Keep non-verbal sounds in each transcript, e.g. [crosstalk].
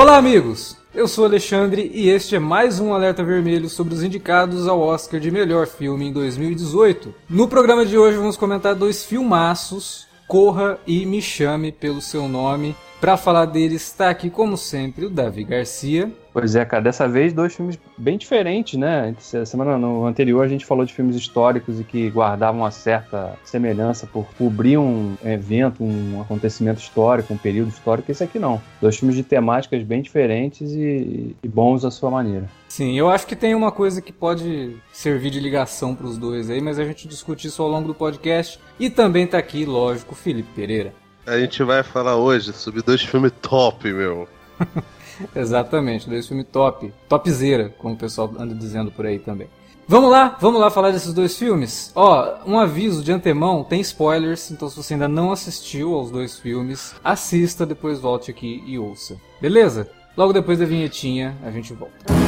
Olá, amigos! Eu sou Alexandre e este é mais um alerta vermelho sobre os indicados ao Oscar de melhor filme em 2018. No programa de hoje vamos comentar dois filmaços, Corra e Me Chame pelo seu nome. Para falar deles está aqui como sempre o Davi Garcia. Pois é, cara, dessa vez dois filmes bem diferentes, né? Semana no anterior a gente falou de filmes históricos e que guardavam uma certa semelhança por cobrir um evento, um acontecimento histórico, um período histórico. Esse aqui não. Dois filmes de temáticas bem diferentes e, e bons à sua maneira. Sim, eu acho que tem uma coisa que pode servir de ligação para os dois aí, mas a gente discute isso ao longo do podcast. E também tá aqui, lógico, Felipe Pereira. A gente vai falar hoje sobre dois filmes top, meu. [laughs] Exatamente, dois filmes top. Topzera, como o pessoal anda dizendo por aí também. Vamos lá, vamos lá falar desses dois filmes. Ó, um aviso de antemão, tem spoilers, então se você ainda não assistiu aos dois filmes, assista, depois volte aqui e ouça. Beleza? Logo depois da vinhetinha, a gente volta.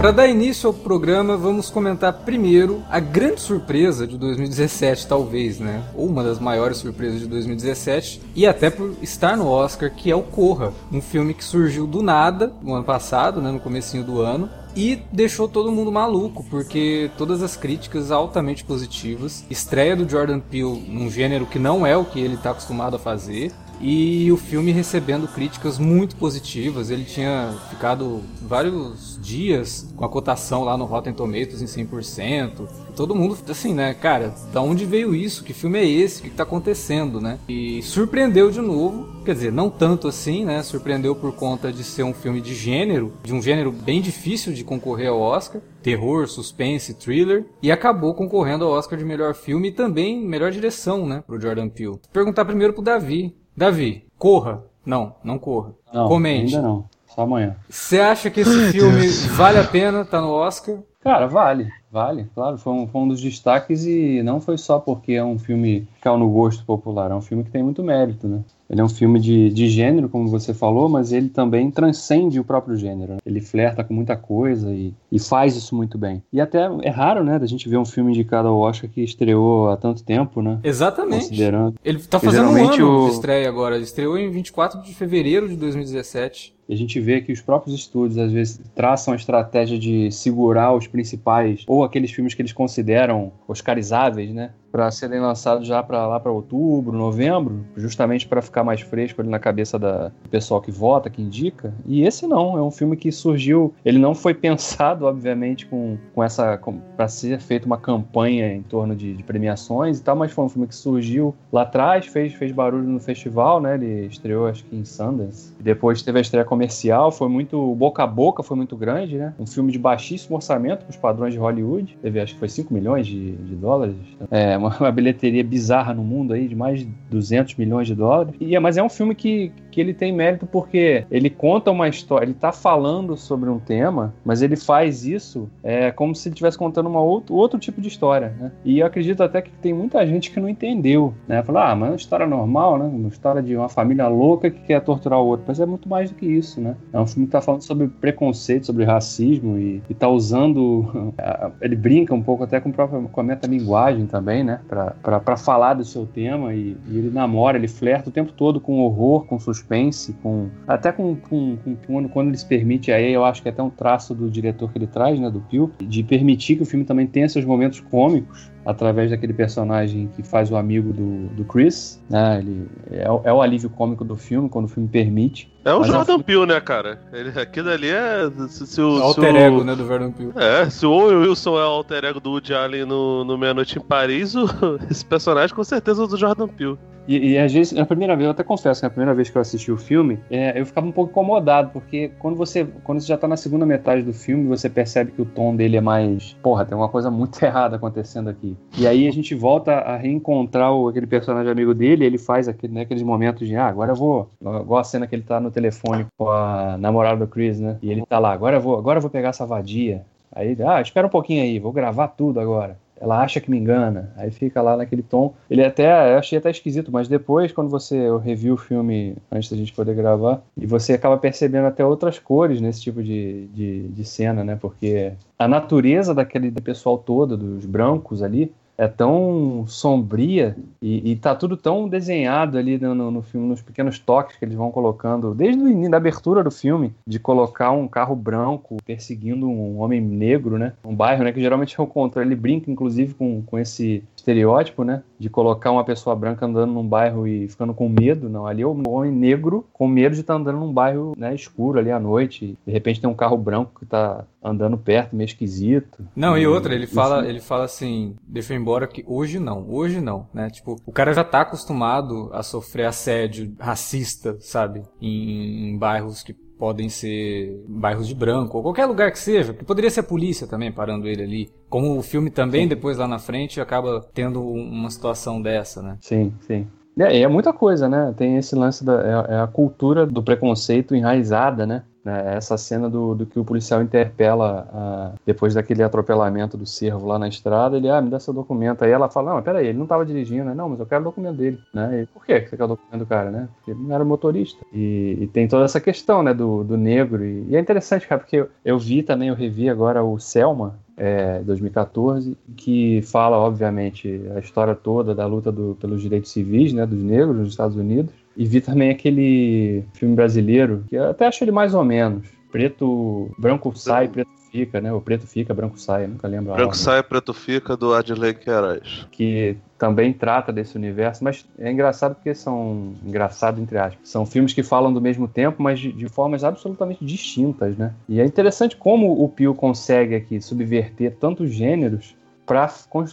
Para dar início ao programa, vamos comentar primeiro a grande surpresa de 2017, talvez, né? Ou uma das maiores surpresas de 2017, e até por estar no Oscar, que é o Corra, um filme que surgiu do nada no ano passado, né, no comecinho do ano, e deixou todo mundo maluco, porque todas as críticas altamente positivas, estreia do Jordan Peele num gênero que não é o que ele está acostumado a fazer, e o filme recebendo críticas muito positivas. Ele tinha ficado vários dias com a cotação lá no Rotten Tomatoes em 100%. Todo mundo, assim, né, cara, da onde veio isso? Que filme é esse? O que está acontecendo, né? E surpreendeu de novo, quer dizer, não tanto assim, né? Surpreendeu por conta de ser um filme de gênero, de um gênero bem difícil de concorrer ao Oscar terror, suspense, thriller, e acabou concorrendo ao Oscar de melhor filme e também melhor direção, né, pro Jordan Peele. Perguntar primeiro pro Davi. Davi, corra. Não, não corra. Não, Comente. Ainda não. Só amanhã. Você acha que esse filme vale a pena? Tá no Oscar? Cara, vale, vale, claro, foi um, foi um dos destaques e não foi só porque é um filme que caiu no gosto popular, é um filme que tem muito mérito, né? Ele é um filme de, de gênero, como você falou, mas ele também transcende o próprio gênero. Ele flerta com muita coisa e, e faz isso muito bem. E até é raro, né, da gente ver um filme indicado ao Oscar que estreou há tanto tempo, né? Exatamente. Considerando. Ele tá fazendo um ano o... de estreia agora. Ele estreou em 24 de fevereiro de 2017. A gente vê que os próprios estúdios, às vezes, traçam a estratégia de segurar os principais, ou aqueles filmes que eles consideram oscarizáveis, né? Para serem lançados já para lá para outubro, novembro, justamente para ficar mais fresco ali na cabeça da, do pessoal que vota, que indica. E esse não, é um filme que surgiu. Ele não foi [laughs] pensado, obviamente, com, com essa. para ser feita uma campanha em torno de, de, premiações e tal, mas foi um filme que surgiu lá atrás, fez, fez barulho no festival, né? Ele estreou, acho que em Sundance. Depois teve a estreia comercial, foi muito. boca a boca foi muito grande, né? Um filme de baixíssimo orçamento para os padrões de Hollywood. Teve, acho que foi 5 milhões de, de dólares. É, [laughs] uma, uma, bilheteria bizarra no mundo aí, de mais de 200 milhões de dólares. E, mas é um filme que, que ele tem mérito porque ele conta uma história, ele tá falando sobre um tema, mas ele faz isso é, como se ele estivesse contando uma outro, outro tipo de história, né? E eu acredito até que tem muita gente que não entendeu, né? Falar, ah, mas é uma história normal, né? Uma história de uma família louca que quer torturar o outro. Mas é muito mais do que isso isso, né? É um filme que tá falando sobre preconceito, sobre racismo e, e tá usando. [laughs] ele brinca um pouco até com, própria, com a metalinguagem também, né? Pra, pra, pra falar do seu tema e, e, ele namora, ele flerta o tempo todo com horror, com suspense, com. Até com, com, com quando, quando ele se permite, aí eu acho que é até um traço do diretor que ele traz, né? Do Pio, de permitir que o filme também tenha seus momentos cômicos através daquele personagem que faz o amigo do, do Chris, né? Ele é, é o alívio cômico do filme, quando o filme permite. É o Jordan é... Peele, né, cara? Ele, aquilo ali é. Se, se o, o alter ego, né, do Jordan Peele. É, se o Owen Wilson é o alter ego do Woody Allen no, no Meia Noite em Paris, o, [laughs] esse personagem com certeza é do Jordan Peele. E, e às vezes, na primeira vez, eu até confesso que na primeira vez que eu assisti o filme, é, eu ficava um pouco incomodado, porque quando você, quando você já tá na segunda metade do filme, você percebe que o tom dele é mais. Porra, tem uma coisa muito [laughs] errada acontecendo aqui. E aí a gente volta a reencontrar o, aquele personagem amigo dele, ele faz aquele, né, aqueles momentos de, ah, agora eu vou. Igual a cena que ele tá no telefone com a namorada do Chris, né? E ele tá lá, agora eu vou, agora eu vou pegar essa vadia. Aí, ah, espera um pouquinho aí, vou gravar tudo agora ela acha que me engana. Aí fica lá naquele tom. Ele até, eu achei até esquisito, mas depois, quando você review o filme antes da gente poder gravar, e você acaba percebendo até outras cores nesse tipo de, de, de cena, né? Porque a natureza daquele pessoal todo, dos brancos ali, é tão sombria e, e tá tudo tão desenhado ali no, no, filme, nos pequenos toques que eles vão colocando, desde o início da abertura do filme, de colocar um carro branco perseguindo um homem negro, né? Um bairro, né? Que geralmente é o contrário. Ele brinca, inclusive, com, com esse estereótipo, né? De colocar uma pessoa branca andando num bairro e ficando com medo. Não, ali é o homem negro com medo de estar tá andando num bairro né, escuro ali à noite. de repente tem um carro branco que está andando perto, meio esquisito. Não, e, e outra, ele fala, ele fala assim, deixa eu ir embora que hoje não, hoje não, né? Tipo, o cara já tá acostumado a sofrer assédio racista, sabe? Em, em bairros que podem ser bairros de branco, ou qualquer lugar que seja, que poderia ser a polícia também parando ele ali. Como o filme também, sim. depois lá na frente, acaba tendo uma situação dessa, né? Sim, sim. É, é muita coisa, né? Tem esse lance da é, é a cultura do preconceito enraizada, né? Né, essa cena do, do que o policial interpela uh, depois daquele atropelamento do servo lá na estrada, ele, ah, me dá seu documento. Aí ela fala, não, peraí, ele não estava dirigindo, né? Não, mas eu quero o documento dele, né? E, Por que você quer o documento do cara, né? Porque ele não era motorista. E, e tem toda essa questão, né, do, do negro. E, e é interessante, cara, porque eu, eu vi também, eu revi agora o Selma, é, 2014, que fala, obviamente, a história toda da luta do, pelos direitos civis, né, dos negros nos Estados Unidos. E vi também aquele filme brasileiro, que eu até acho ele mais ou menos. Preto, branco sai, preto fica, né? O preto fica, branco sai, nunca lembro. Branco sai, preto fica, do Adley Queiroz. Que também trata desse universo, mas é engraçado porque são engraçado entre aspas. São filmes que falam do mesmo tempo, mas de, de formas absolutamente distintas, né? E é interessante como o Pio consegue aqui subverter tantos gêneros para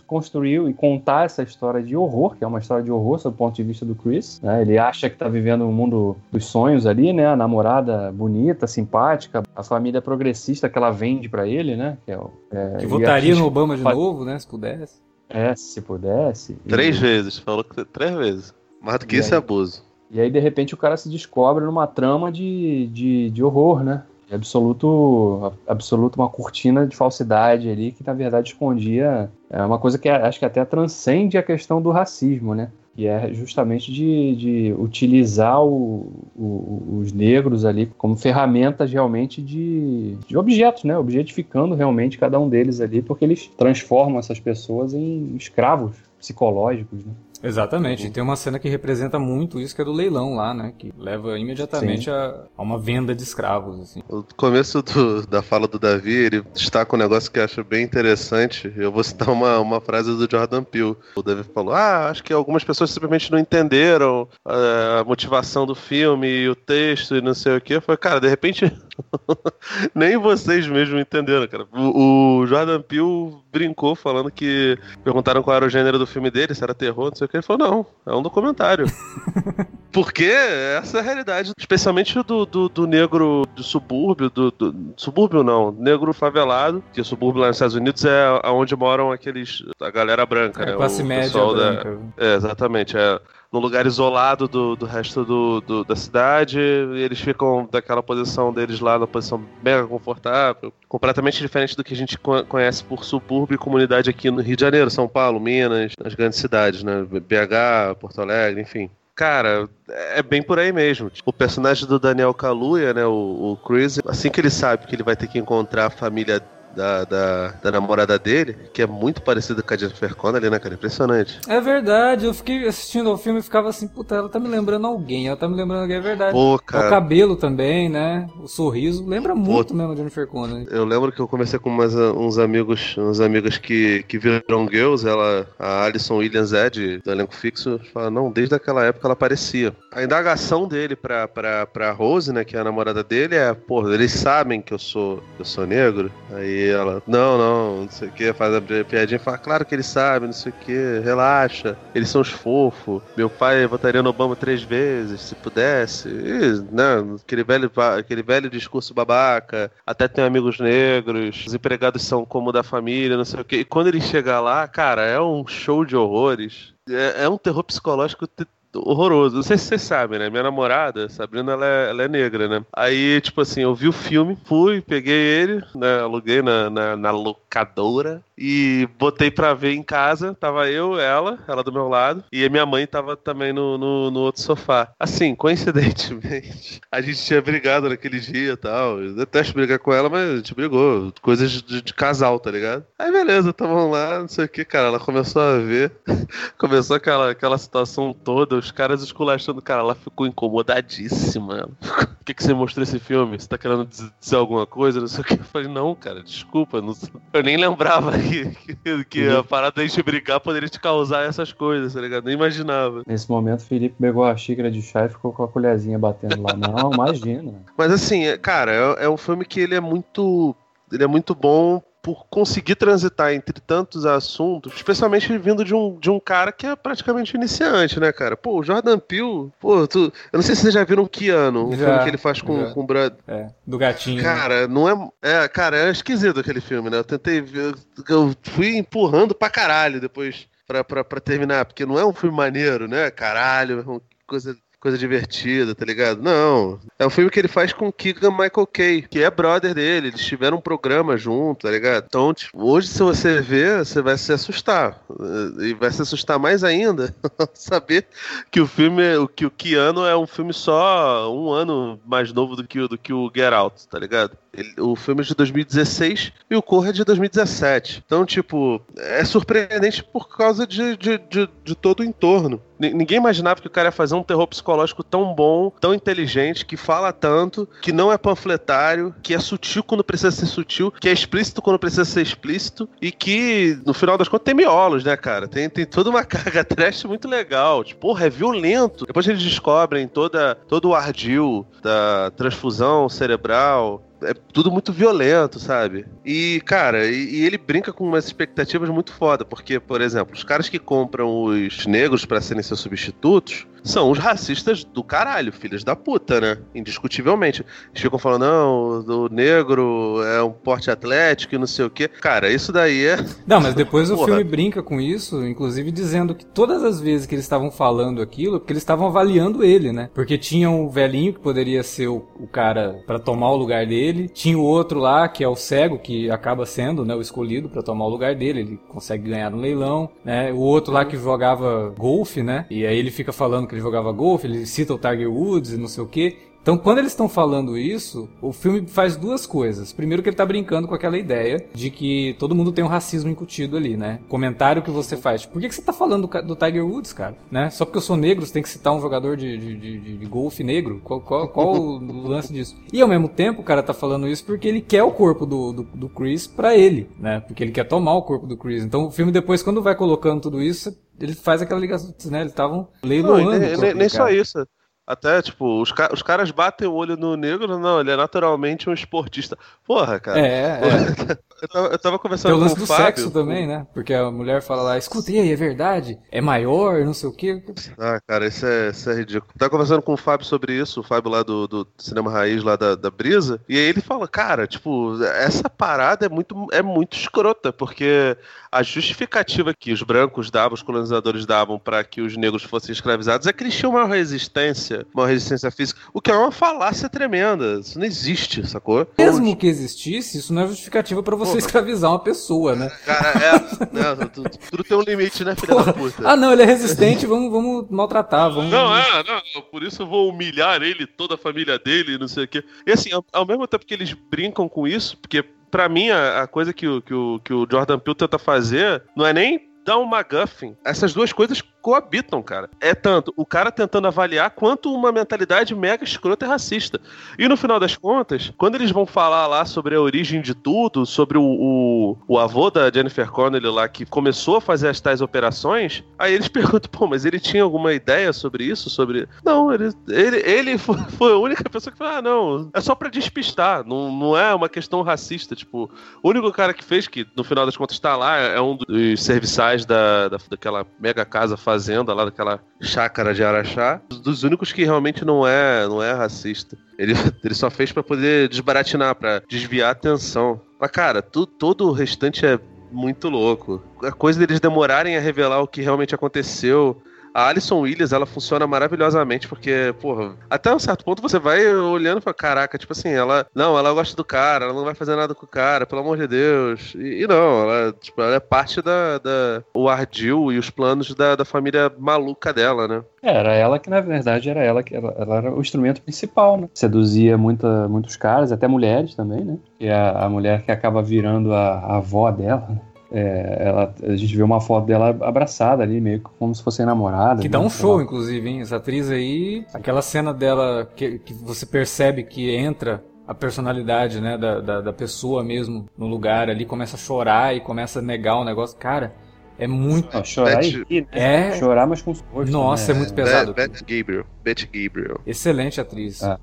construir e contar essa história de horror, que é uma história de horror sob o ponto de vista do Chris. Né? Ele acha que está vivendo o um mundo dos sonhos ali, né? A namorada bonita, simpática, a família progressista que ela vende para ele, né? Que, é, é, que votaria no Obama de novo, né? Se pudesse. É, se pudesse. Três e... vezes, falou que três vezes. Mais do que e isso é aí, é abuso. E aí, de repente, o cara se descobre numa trama de, de, de horror, né? Absoluto, absoluto uma cortina de falsidade ali que na verdade escondia é uma coisa que acho que até transcende a questão do racismo, né? E é justamente de, de utilizar o, o, os negros ali como ferramentas realmente de, de objetos, né? Objetificando realmente cada um deles ali, porque eles transformam essas pessoas em escravos psicológicos, né? Exatamente, e tem uma cena que representa muito isso, que é do leilão lá, né? Que leva imediatamente a, a, uma venda de escravos, assim. O começo do, da fala do Davi, ele destaca um negócio que eu acho bem interessante. Eu vou citar uma, uma frase do Jordan Peele. O Davi falou, ah, acho que algumas pessoas simplesmente não entenderam a, eh, a motivação do filme e o texto e não sei o que. Eu falei, cara, de repente [laughs] nem vocês mesmos entenderam, cara. O, o Jordan Peele brincou falando que perguntaram qual era o gênero do filme dele, se era terror, não sei o que. Ele falou, não, é um documentário. [laughs] Porque essa é a realidade, especialmente do, do, do negro do subúrbio, do, do, subúrbio não, negro favelado, que o subúrbio lá nos Estados Unidos é onde moram aqueles, a galera branca, é, né? Classe o média branca. Da, é, exatamente, é num lugar isolado do, do resto do, do, da cidade. eles ficam daquela posição deles lá, na posição mega confortável, completamente diferente do que a gente conhece por subúrbio e comunidade aqui no Rio de Janeiro, São Paulo, Minas, nas grandes cidades, né? BH, Porto Alegre, enfim. Cara, é bem por aí mesmo. O personagem do Daniel Kaluuya, né, o, o Chris, assim que ele sabe que ele vai ter que encontrar a família da, da, da namorada dele, que é muito parecida com a Jennifer Connelly, né, cara? Impressionante. É verdade, eu fiquei assistindo ao filme e ficava assim, puta, ela tá me lembrando alguém, ela tá me lembrando alguém, é verdade. Pô, cara. O cabelo também, né? O sorriso, lembra muito mesmo a Jennifer Connelly. Eu lembro que eu conversei com umas, uns amigos, uns amigos que, que viram girls, ela, a Alison Williams é de, do elenco fixo, fala, não, desde aquela época ela aparecia. A indagação dele pra, pra, pra Rose, né, que é a namorada dele, é, pô, eles sabem que eu sou, eu sou negro? Aí ela, não, não, não sei o que, faz a piadinha fala, claro que eles sabem, não sei o que, relaxa, eles são os fofos. Meu pai votaria no Obama três vezes, se pudesse. E, né, aquele velho, aquele velho discurso babaca, até tem amigos negros, os empregados são como da família, não sei o que. E quando ele chega lá, cara, é um show de horrores. É, é um terror psicológico horroroso. Não sei se vocês sabem, né? Minha namorada, Sabrina, ela é, ela é negra, né? Aí, tipo assim, eu vi o filme, fui, peguei ele, né? Aluguei na, na, na locadora e botei pra ver em casa. Tava eu, ela, ela do meu lado, e minha mãe tava também no, no, no outro sofá. Assim, coincidentemente, [laughs] a gente tinha brigado naquele dia e tal. Eu detesto brigar com ela, mas a gente brigou. Coisas de, de casal, tá ligado? Aí beleza, tamo lá, não sei o que, cara. Ela começou a ver, [laughs] começou aquela, aquela situação toda, os caras esculachando, cara. Ela ficou incomodadíssima. [laughs] O que, que você mostrou esse filme? Você tá querendo dizer alguma coisa? Não sei o que. Eu falei, não, cara, desculpa. Não... Eu nem lembrava [laughs] que, que, que a parada da gente brigar poderia te causar essas coisas, tá ligado? Nem imaginava. Nesse momento, o Felipe pegou a xícara de chá e ficou com a colherzinha batendo lá. Não, imagina. Mas assim, é, cara, é, é um filme que ele é muito. Ele é muito bom por conseguir transitar entre tantos assuntos, especialmente vindo de um, de um cara que é praticamente iniciante, né, cara? Pô, o Jordan Peele, pô, tu, eu não sei se vocês já viram o Keanu, o Já, filme que ele faz com, já. com o Brad. É, do gatinho. né? Cara, não é. É, cara, é esquisito aquele filme, né? Eu tentei ver. Eu fui empurrando pra caralho depois pra, pra, pra terminar, porque não é um filme maneiro, né? Caralho, é coisa. Coisa divertida, tá ligado? Não. É um filme que ele faz com Keegan Michael Kay, que é brother dele. Eles tiveram um programa junto, tá ligado? Então, tipo, hoje, se você ver, você vai se assustar. E vai se assustar mais ainda [laughs] saber que o filme, que o Keanu é um filme só um ano mais novo do que, do que o Get Out, tá ligado? O filme é de 2016 e o Corra é de 2017. Então, tipo, é surpreendente por causa de, de, de, de todo o entorno. Ni- Ninguém imaginava que o cara ia fazer um terror psicológico tão bom, tão inteligente, que fala tanto, que não é panfletário, que é sutil quando precisa ser sutil, que é explícito quando precisa ser explícito, e que, no final das contas, tem miolos, né, cara? Tem, tem toda uma [laughs] carga trash muito legal. Tipo, porra, é violento. Depois eles descobrem toda, todo o ardil da transfusão cerebral, é tudo muito violento, sabe? E, cara, e, e ele brinca com umas expectativas muito foda, porque, por exemplo, os caras que compram os negros pra serem seus substitutos são os racistas do caralho, filhos da puta, né? Indiscutivelmente. Eles ficam falando, não, o negro é um porte atlético e não sei o quê. Cara, isso daí é. Não, mas depois o Porra. filme brinca com isso, inclusive dizendo que todas as vezes que eles estavam falando aquilo, porque eles estavam avaliando ele, né? Porque tinha o velhinho que poderia ser o, o cara pra tomar o lugar dele, tinha o outro lá que é o cego que acaba sendo, né, o escolhido pra tomar o lugar dele, ele consegue ganhar no leilão, né? O outro lá que jogava golfe, né? E aí ele fica falando que ele jogava golfe, ele cita o Tiger Woods e não sei o quê. Então, quando eles estão falando isso, o filme faz duas coisas. Primeiro, que ele tá brincando com aquela ideia de que todo mundo tem um racismo incutido ali, né? Comentário que você faz. Por que, que você tá falando do, do Tiger Woods, cara? Né? Só porque eu sou negro, você tem que citar um jogador de, de, de- de golfe negro? Qual, qual, qual o [laughs] lance disso? E ao mesmo tempo, o cara tá falando isso porque ele quer o corpo do, do, do Chris pra ele, né? Porque ele quer tomar o corpo do Chris. Então, o filme depois, quando vai colocando tudo isso, ele faz aquela ligação, né? Eles estavam leiloando. nem, nem- nem só isso. Até, tipo, os, ca- os caras batem o olho no negro, não, ele é naturalmente um esportista. Porra, cara. É, é. Eu tava, eu tava Tem conversando o lance com do o Fábio. sexo também, né? Porque a mulher fala lá, escuta, e aí, é verdade? É maior, não sei o quê. Ah, cara, isso é, isso é ridículo. Tava conversando com o Fábio sobre isso, o Fábio lá do, do Cinema Raiz, lá da, da Brisa, e aí ele fala, cara, tipo, essa parada é muito, é muito escrota, porque a justificativa que os brancos davam, os colonizadores davam para que os negros fossem escravizados é que eles tinham uma resistência, uma resistência física, o que é uma falácia tremenda. Isso não existe, sacou? Mesmo que existisse, isso não é justificativa pra você Porra. escravizar uma pessoa, né? [laughs] Cara, é. né, tudo, tudo tem um limite, né, filha da puta? Ah, não, ele é resistente, vamos, vamos maltratar, vamos... Não, é, não, por isso eu vou humilhar ele, toda a família dele, não sei o quê. E assim, ao, ao mesmo tempo que eles brincam com isso, porque Pra mim, a, a coisa que o, que, o, que o Jordan Peele tenta fazer não é nem dar um MacGuffin. Essas duas coisas coabitam, cara. É tanto o cara tentando avaliar quanto uma mentalidade mega escrota e racista. E no final das contas, quando eles vão falar lá sobre a origem de tudo, sobre o, o, o avô da Jennifer Connelly lá que começou a fazer as tais operações, aí eles [laughs] perguntam, pô, mas ele tinha alguma ideia sobre isso? Sobre. Não, ele, ele, ele [laughs] foi, foi a única pessoa que falou, ah, não, é só pra despistar, não, não é uma questão racista. Tipo, o único cara que fez, que no final das contas tá lá, é um dos serviçais da, da, daquela mega casa fazenda fazenda lá daquela chácara de Araxá, dos únicos que realmente não é, não é racista. Ele, [laughs] ele só fez para poder desbaratinar, para desviar a atenção. Mas, cara, tu, todo o restante é muito louco. A coisa deles demorarem a revelar o que realmente aconteceu, a Alison Williams, ela funciona maravilhosamente, porque, porra, até um certo ponto você vai olhando pra caraca, tipo assim, ela, não, ela gosta do cara, ela não vai fazer nada com o cara, pelo amor de Deus. E, e não, ela, tipo, ela é parte da, da o ardil e os planos da, da família maluca dela, né? É, era ela que, na verdade, era ela que ela, ela era o instrumento principal, né? Seduzia muita, muitos caras, até mulheres também, né? E a, a mulher que acaba virando a, a avó dela, né? É, ela, a gente vê uma foto dela abraçada ali, meio como se fosse namorada. Que dá um show, inclusive, hein? Essa atriz aí, aquela cena dela que, que você percebe que entra a personalidade, né, da, da, da, pessoa mesmo no lugar ali, começa a chorar e começa a negar o negócio. Cara, é muito. Não, chorar Beth... e né? É. Chorar, mas com esforço. Nossa, né? é muito pesado. Beth, Beth Gabriel. Beth Gabriel. Excelente atriz. Ah.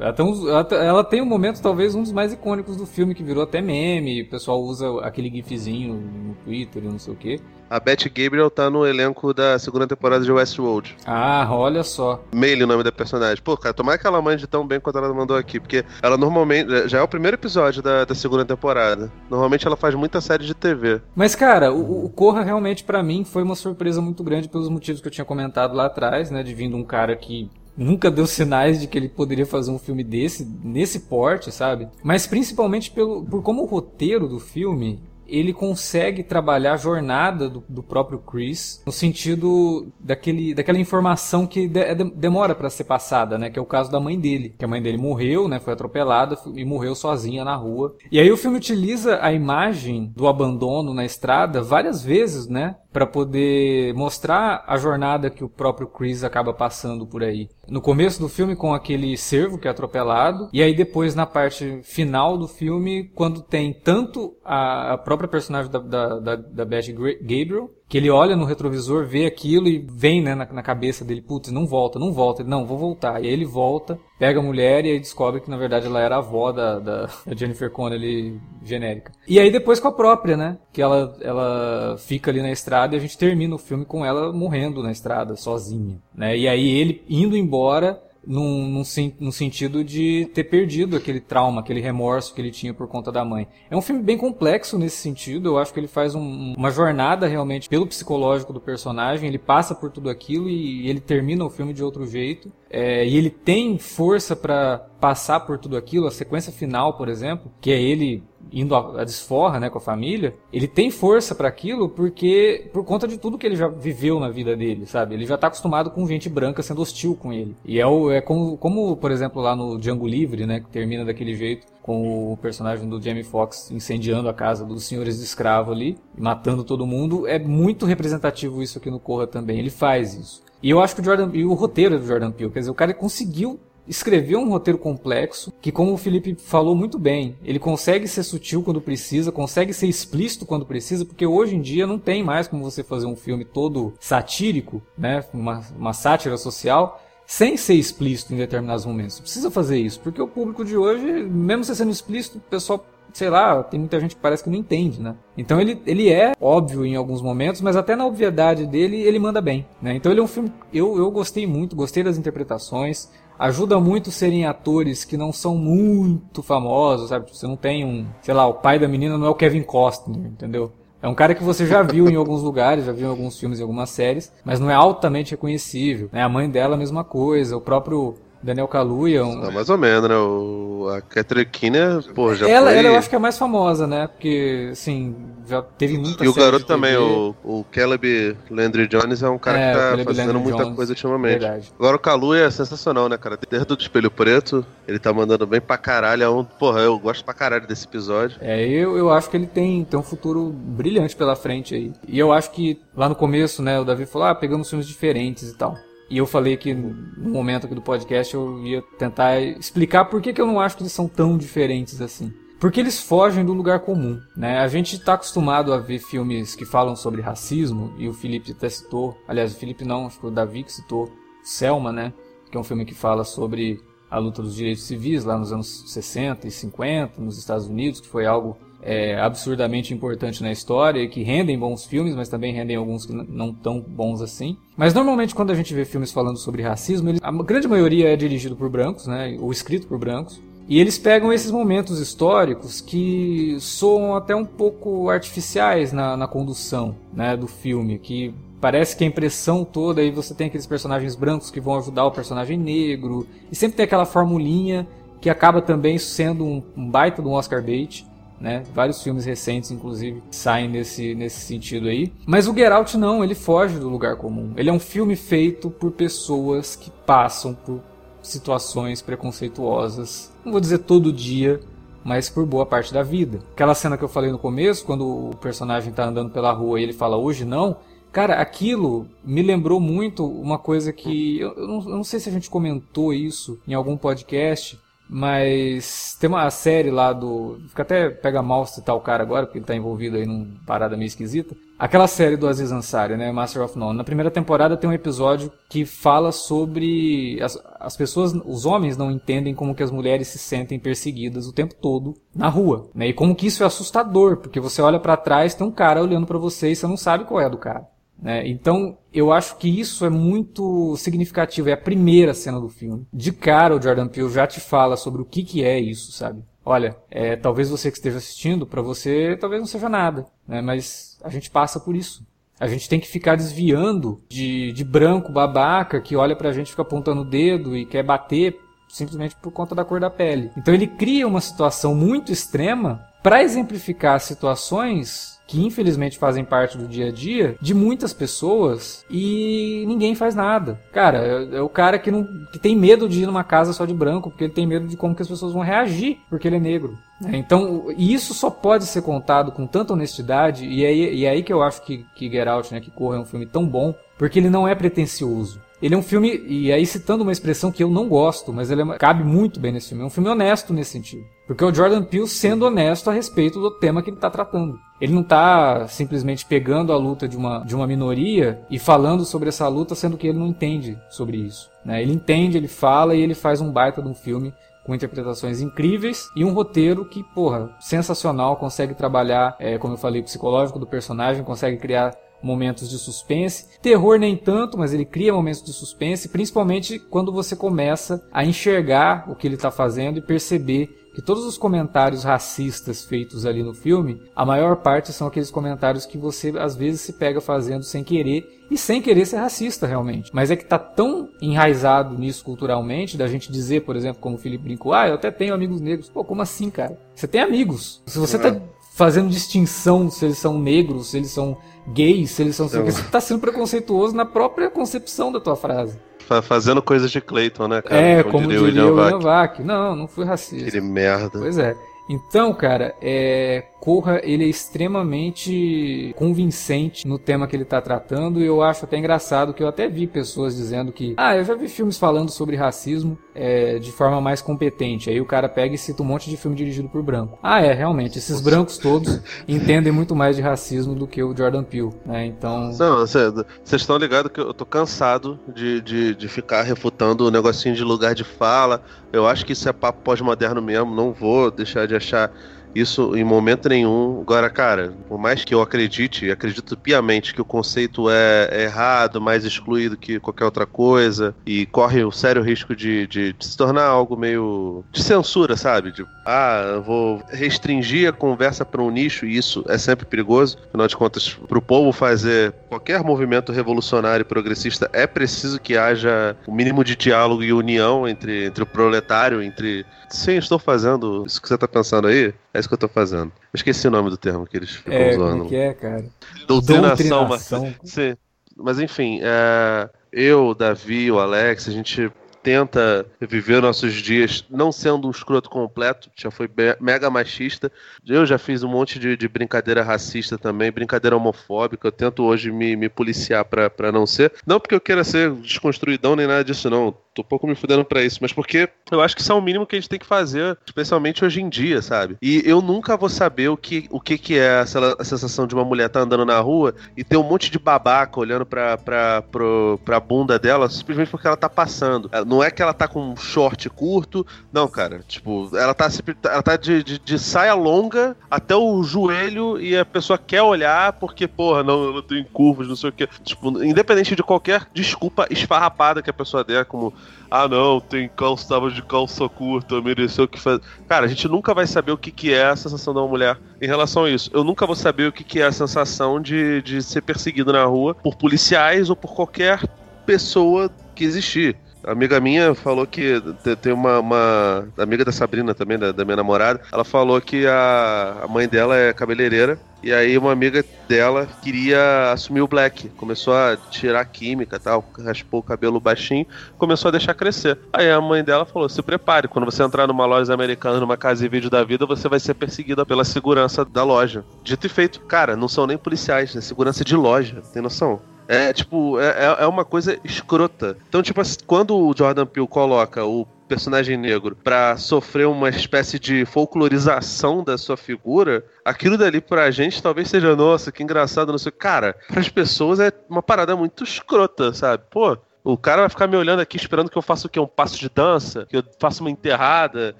Ela, tem um, ela, tem um momento, talvez, um dos mais icônicos do filme, que virou até meme. O pessoal usa aquele gifzinho no Twitter e não sei o quê. A Beth Gabriel tá no elenco da segunda temporada de Westworld. Ah, olha só. Meile o nome da personagem. Pô, cara, tomara que ela mande tão bem quanto ela mandou aqui, porque ela normalmente. Já é o primeiro episódio da, da segunda temporada. Normalmente ela faz muita série de TV. Mas, cara, o, o Corra realmente para mim foi uma surpresa muito grande pelos motivos que eu tinha comentado lá atrás, né? De vindo um cara que nunca deu sinais de que ele poderia fazer um filme desse, nesse porte, sabe? Mas principalmente pelo, por como o roteiro do filme ele consegue trabalhar a jornada do, do próprio Chris no sentido daquele, daquela informação que de, de, demora para ser passada, né? Que é o caso da mãe dele. Que a mãe dele morreu, né? Foi atropelada e morreu sozinha na rua. E aí o filme utiliza a imagem do abandono na estrada várias vezes, né? para poder mostrar a jornada que o próprio Chris acaba passando por aí. No começo do filme com aquele cervo que é atropelado e aí depois na parte final do filme quando tem tanto a, a própria personagem da, da, da, da Beth Gabriel que ele olha no retrovisor, vê aquilo e vem né, na, na cabeça dele, putz, não volta, não volta. Ele, não, vou voltar. E aí ele volta, pega a mulher e aí descobre que na verdade ela era a avó da, da Jennifer Connelly genérica. E aí depois com a própria, né? Que ela, ela fica ali na estrada e a gente termina o filme com ela morrendo na estrada, sozinha. Né? E aí ele indo embora num, num, num, sentido de ter perdido aquele trauma, aquele remorso que ele tinha por conta da mãe. É um filme bem complexo nesse sentido, eu acho que ele faz um, uma jornada realmente pelo psicológico do personagem, ele passa por tudo aquilo e ele termina o filme de outro jeito. É, e ele tem força para passar por tudo aquilo, a sequência final, por exemplo, que é ele indo a, desforra, né, com a família, ele tem força para aquilo porque por conta de tudo que ele já viveu na vida dele, sabe? Ele já tá acostumado com gente branca sendo hostil com ele. E é, o, é como, como, por exemplo, lá no Django Livre, né, que termina daquele jeito com o personagem do Jamie Foxx incendiando a casa dos senhores de escravo ali, matando todo mundo, é muito representativo isso aqui no Corra também. Ele faz isso. E eu acho que o Jordan e o roteiro do Jordan Peele, quer dizer, o cara conseguiu escreveu um roteiro complexo que, como o Felipe falou muito bem, ele consegue ser sutil quando precisa, consegue ser explícito quando precisa, porque hoje em dia não tem mais como você fazer um filme todo satírico, né, uma, uma sátira social, sem ser explícito em determinados momentos. Você precisa fazer isso, porque o público de hoje, mesmo você sendo explícito, o pessoal sei lá, tem muita gente que parece que não entende, né? Então ele, ele é óbvio em alguns momentos, mas até na obviedade dele ele manda bem, né? Então ele é um filme eu, eu gostei muito, gostei das interpretações, ajuda muito serem atores que não são muito famosos, sabe? Você não tem um, sei lá, o pai da menina não é o Kevin Costner, entendeu? É um cara que você já viu em alguns lugares, já viu em alguns filmes e algumas séries, mas não é altamente reconhecível. Né? A mãe dela, a mesma coisa. O próprio Daniel Kaluuya. Um... Tá mais ou menos, né? O, a Catherine Keener, pô, já ela, foi... ela eu acho que é mais famosa, né? Porque, assim, já teve muita E o garoto também, o, o Caleb Landry Jones é um cara É, que tá fazendo Landry muita Jones, coisa ultimamente. Verdade. Agora o Kaluuya é sensacional, né, cara? Desde o Espelho Preto, ele tá mandando bem pra caralho. É um, porra, eu gosto pra caralho desse episódio. É, eu, eu acho que ele tem, tem um futuro brilhante pela frente aí. E eu acho que lá no começo, né, o Davi falou, ah, pegamos filmes diferentes e tal. E eu falei que no momento aqui do podcast eu ia tentar explicar por que, que eu não acho que eles são tão diferentes assim. Porque eles fogem do lugar comum, né? A gente está acostumado a ver filmes que falam sobre racismo, e o Felipe até citou, aliás, o Felipe não, acho que o Davi que citou, Selma, né? Que é um filme que fala sobre a luta dos direitos civis lá nos anos 60 e 50 nos Estados Unidos, que foi algo é, absurdamente importante na história e que rendem bons filmes, mas também rendem alguns que não tão bons assim. Mas normalmente quando a gente vê filmes falando sobre racismo, ele- a grande maioria é dirigido por brancos, né, ou escrito por brancos. E eles pegam esses momentos históricos que soam até um pouco artificiais na, na condução né, do filme, que parece que a impressão toda aí você tem aqueles personagens brancos que vão ajudar o personagem negro, e sempre tem aquela formulinha que acaba também sendo um, um baita de um Oscar bait. Né? Vários filmes recentes, inclusive, saem nesse, nesse sentido aí. Mas o Get Out não, ele foge do lugar comum. Ele é um filme feito por pessoas que passam por situações preconceituosas. Não vou dizer todo dia, mas por boa parte da vida. Aquela cena que eu falei no começo, quando o personagem tá andando pela rua e ele fala hoje não. Cara, aquilo me lembrou muito uma coisa que. Eu não, eu não sei se a gente comentou isso em algum podcast, mas tem uma série lá do. Fica até pega mal citar o cara agora, porque ele tá envolvido aí numa parada meio esquisita. Aquela série do Aziz Ansari, né? Master of None. Na primeira temporada tem um episódio que fala sobre. As, as pessoas, os homens não entendem como que as mulheres se sentem perseguidas o tempo todo na rua, né? E como que isso é assustador, porque você olha pra trás, tem um cara olhando pra você e você não sabe qual é a do cara. Né? Então, eu acho que isso é muito significativo. É a primeira cena do filme. De cara, o Jordan Peele já te fala sobre o que, que é isso, sabe? Olha, é, talvez você que esteja assistindo, pra você talvez não seja nada, né? mas a gente passa por isso. A gente tem que ficar desviando de, de branco babaca que olha pra gente, fica apontando o dedo e quer bater simplesmente por conta da cor da pele. Então ele cria uma situação muito extrema para exemplificar situações que infelizmente fazem parte do dia a dia de muitas pessoas e ninguém faz nada. Cara, é, é o cara que, não, que tem medo de ir numa casa só de branco, porque ele tem medo de como que as pessoas vão reagir, porque ele é negro. né? Então, isso só pode ser contado com tanta honestidade, e é, e é aí que eu acho que, que Get Out, né, que Corra é um filme tão bom, porque ele não é pretencioso. Ele é um filme, e aí citando uma expressão que eu não gosto, mas ele é- cabe muito bem nesse filme, é um filme honesto nesse sentido. Porque é o Jordan Peele sendo honesto a respeito do tema que ele está tratando. Ele não está simplesmente pegando a luta de uma, de uma minoria e falando sobre essa luta, sendo que ele não entende sobre isso. né? Ele entende, ele fala e ele faz um baita de um filme com interpretações incríveis e um roteiro que, porra, sensacional, consegue trabalhar, é, como eu falei, psicológico do personagem, consegue criar momentos de suspense. Terror nem tanto, mas ele cria momentos de suspense, principalmente quando você começa a enxergar o que ele está fazendo e perceber que todos os comentários racistas feitos ali no filme, a maior parte são aqueles comentários que você às vezes se pega fazendo sem querer e sem querer ser racista realmente. Mas é que tá tão enraizado nisso culturalmente, da gente dizer, por exemplo, como o Felipe brincou, ah, eu até tenho amigos negros. Pô, como assim, cara? Você tem amigos. Se você tá fazendo distinção se eles são negros, se eles são gays, se eles são... Então- Você tá sendo preconceituoso na própria concepção da tua frase. Fa- Fazendo coisas de Clayton, né, cara? é, como diria, o William. Vac. Não, não fui racista. Aquele merda. Pois é. Então, cara, é, Corra ele é extremamente convincente no tema que ele está tratando e eu acho até engraçado que eu até vi pessoas dizendo que ah, eu já vi filmes falando sobre racismo é, de forma mais competente. Aí o cara pega e cita um monte de filme dirigido por branco. Ah, é, realmente, esses brancos todos entendem muito mais de racismo do que o Jordan Peele, né? Então, Não, vocês estão ligados que eu tô cansado de, de, de ficar refutando o negocinho de lugar de fala. Eu acho que isso é papo pós-moderno mesmo. Não vou deixar de achar isso em momento nenhum. Agora, cara, por mais que eu acredite, acredito piamente que o conceito é, é errado, mais excluído que qualquer outra coisa, e corre o sério risco de, de, de se tornar algo meio de censura, sabe? De ah, eu vou restringir a conversa para um nicho, e isso é sempre perigoso. Afinal de contas, para o povo fazer qualquer movimento revolucionário e progressista, é preciso que haja o um mínimo de diálogo e união entre, entre o proletário, entre. Sim, estou fazendo isso que você está pensando aí, é isso que eu estou fazendo. Eu esqueci o nome do termo que eles ficam é, usando. Como é que é, cara? Doutrinação. Doutrinação. Mas, sim. Mas enfim, é, eu, Davi, o Alex, a gente tenta viver nossos dias não sendo um escroto completo, já foi mega machista. Eu já fiz um monte de, de brincadeira racista também, brincadeira homofóbica. Eu tento hoje me, me policiar para não ser. Não porque eu queira ser desconstruidão nem nada disso, não tô um pouco me fudendo pra isso, mas porque eu acho que isso é o mínimo que a gente tem que fazer, especialmente hoje em dia, sabe? E eu nunca vou saber o que, o que, que é a sensação de uma mulher tá andando na rua e ter um monte de babaca olhando pra, pra, pro, pra bunda dela simplesmente porque ela tá passando. Não é que ela tá com um short curto, não, cara. Tipo, ela tá, ela tá de, de, de saia longa até o joelho e a pessoa quer olhar porque, porra, não, eu tenho curvas, não sei o que. Tipo, independente de qualquer desculpa esfarrapada que a pessoa der, como ah não, tem calça, de calça curta, mereceu que faz. Cara, a gente nunca vai saber o que, que é a sensação de uma mulher em relação a isso. Eu nunca vou saber o que, que é a sensação de, de ser perseguido na rua por policiais ou por qualquer pessoa que existir. Amiga minha falou que tem uma, uma amiga da Sabrina também, da, da, minha namorada, ela falou que a, a mãe dela é cabeleireira e aí uma amiga dela queria assumir o black, começou a tirar química tal, raspou o cabelo baixinho, começou a deixar crescer. Aí a mãe dela falou: se prepare, quando você entrar numa loja americana, numa casa de vídeo da vida, você vai ser perseguida pela segurança da loja. Dito e feito, cara, não são nem policiais, é segurança de loja, tem noção? É, tipo, é, é, é uma coisa escrota. Então, tipo, quando o Jordan Peele coloca o personagem negro para sofrer uma espécie de folclorização da sua figura, aquilo dali pra gente talvez seja, nossa, que engraçado, não sei. Cara, pras pessoas é uma parada muito escrota, sabe? Pô, o cara vai ficar me olhando aqui esperando que eu faça o quê? Um passo de dança? Que eu faça uma enterrada?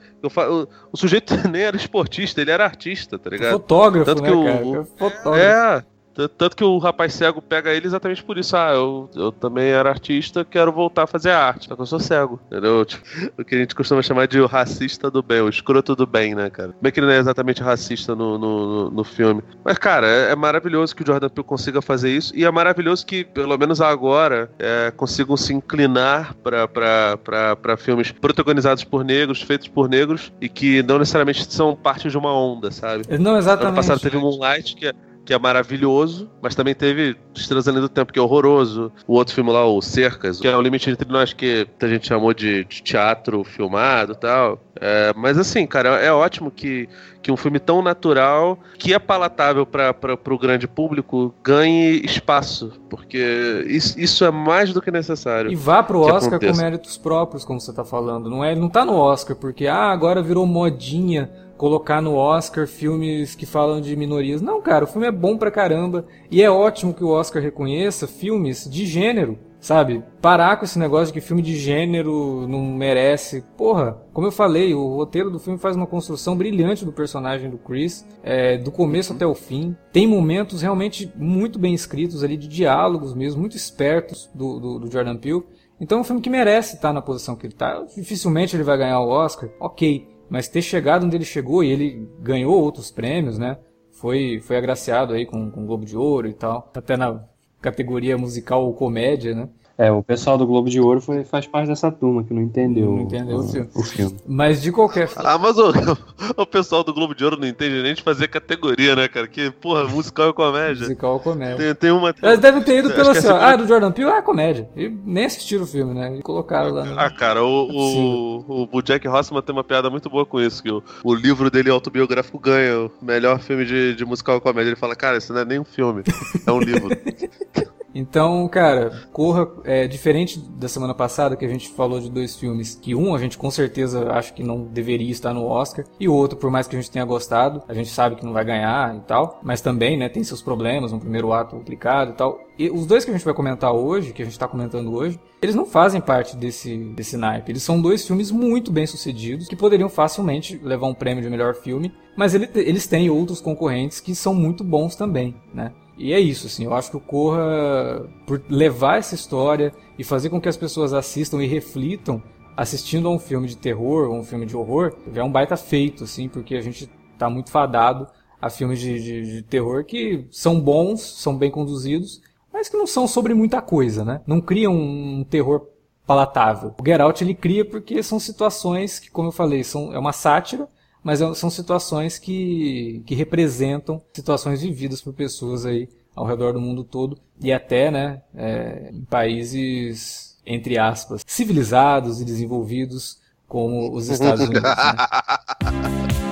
Eu fa... o, o, sujeito [laughs] nem era esportista, ele era artista, tá ligado? Fotógrafo, Tanto né, que o, cara? O... Fotógrafo. É, tanto que o rapaz cego pega ele exatamente por isso. Ah, eu, eu também era artista, quero voltar a fazer arte. Só que eu sou cego. Entendeu? Tipo, o que a gente costuma chamar de o racista do bem, o escroto do bem, né, cara? Bem que ele não é exatamente racista no, no, no filme. Mas, cara, é, é, maravilhoso que o Jordan Peele consiga fazer isso. E é maravilhoso que, pelo menos agora, é, consigam se inclinar para filmes protagonizados por negros, feitos por negros, e que não necessariamente são parte de uma onda, sabe? Não, exatamente. Ano passado teve Moonlight, que é que é maravilhoso, mas também teve Estrelas Além do Tempo, que é horroroso. O outro filme lá, o Cercas, que é o limite entre nós, que a gente chamou de, de teatro filmado e tal. É, mas assim, cara, é ótimo que, que um filme tão natural, que é palatável para o grande público, ganhe espaço, porque isso, isso é mais do que necessário. E vá pro Oscar aconteça. com méritos próprios, como você tá falando. Não é, não tá no Oscar porque ah, agora virou modinha colocar no Oscar filmes que falam de minorias. Não, cara, o filme é bom pra caramba e é ótimo que o Oscar reconheça filmes de gênero, sabe? Parar com esse negócio de que filme de gênero não merece. Porra, como eu falei, o roteiro do filme faz uma construção brilhante do personagem do Chris, é, do começo até o fim. Tem momentos realmente muito bem escritos ali, de diálogos mesmo, muito espertos do, do, do Jordan Peele. Então é um filme que merece estar na posição que ele está. Dificilmente ele vai ganhar o Oscar, ok mas ter chegado onde ele chegou e ele ganhou outros prêmios, né? Foi, foi agraciado aí com, com Globo de Ouro e tal, até na categoria musical ou comédia, né? É, o pessoal do Globo de Ouro foi, faz parte dessa turma que não entendeu, não entendeu o, o, filme. o, filme. Mas de qualquer forma. [laughs] Ah, mas o, o pessoal do Globo de Ouro não entende nem de fazer categoria, né, cara? Que, porra, musical ou comédia. Musical ou comédia. Tem, tem uma. Eles devem ter ido [laughs] pelo assim, ah, do Jordan Peele, ah, comédia. E nem assistiram o filme, né? E colocaram lá. Ah, cara, o, o, o, Jack Rossman tem uma piada muito boa com isso, que o, o livro dele autobiográfico ganha o melhor filme de, de musical ou comédia. Ele fala, cara, isso não é nem um filme, é um livro. [laughs] Então, cara, Corra é diferente da semana passada que a gente falou de dois filmes que um a gente com certeza acha que não deveria estar no Oscar e o outro, por mais que a gente tenha gostado, a gente sabe que não vai ganhar e tal, mas também, né, tem seus problemas, um primeiro ato complicado e tal. E os dois que a gente vai comentar hoje, que a gente está comentando hoje, eles não fazem parte desse, desse naipe. Eles são dois filmes muito bem sucedidos que poderiam facilmente levar um prêmio de melhor filme, mas ele, eles têm outros concorrentes que são muito bons também, né? E é isso, assim, eu acho que o Corra, por levar essa história e fazer com que as pessoas assistam e reflitam, assistindo a um filme de terror ou um filme de horror, é um baita feito, assim, porque a gente tá muito fadado a filmes de, de, de terror que são bons, são bem conduzidos, mas que não são sobre muita coisa, né? Não criam um terror palatável. O Get Out ele cria porque são situações que, como eu falei, são, é uma sátira, mas é, são situações que, que representam situações vividas por pessoas aí ao redor do mundo todo e até né, é, em países, entre aspas, civilizados e desenvolvidos como os [laughs] Estados Unidos. Né? [laughs]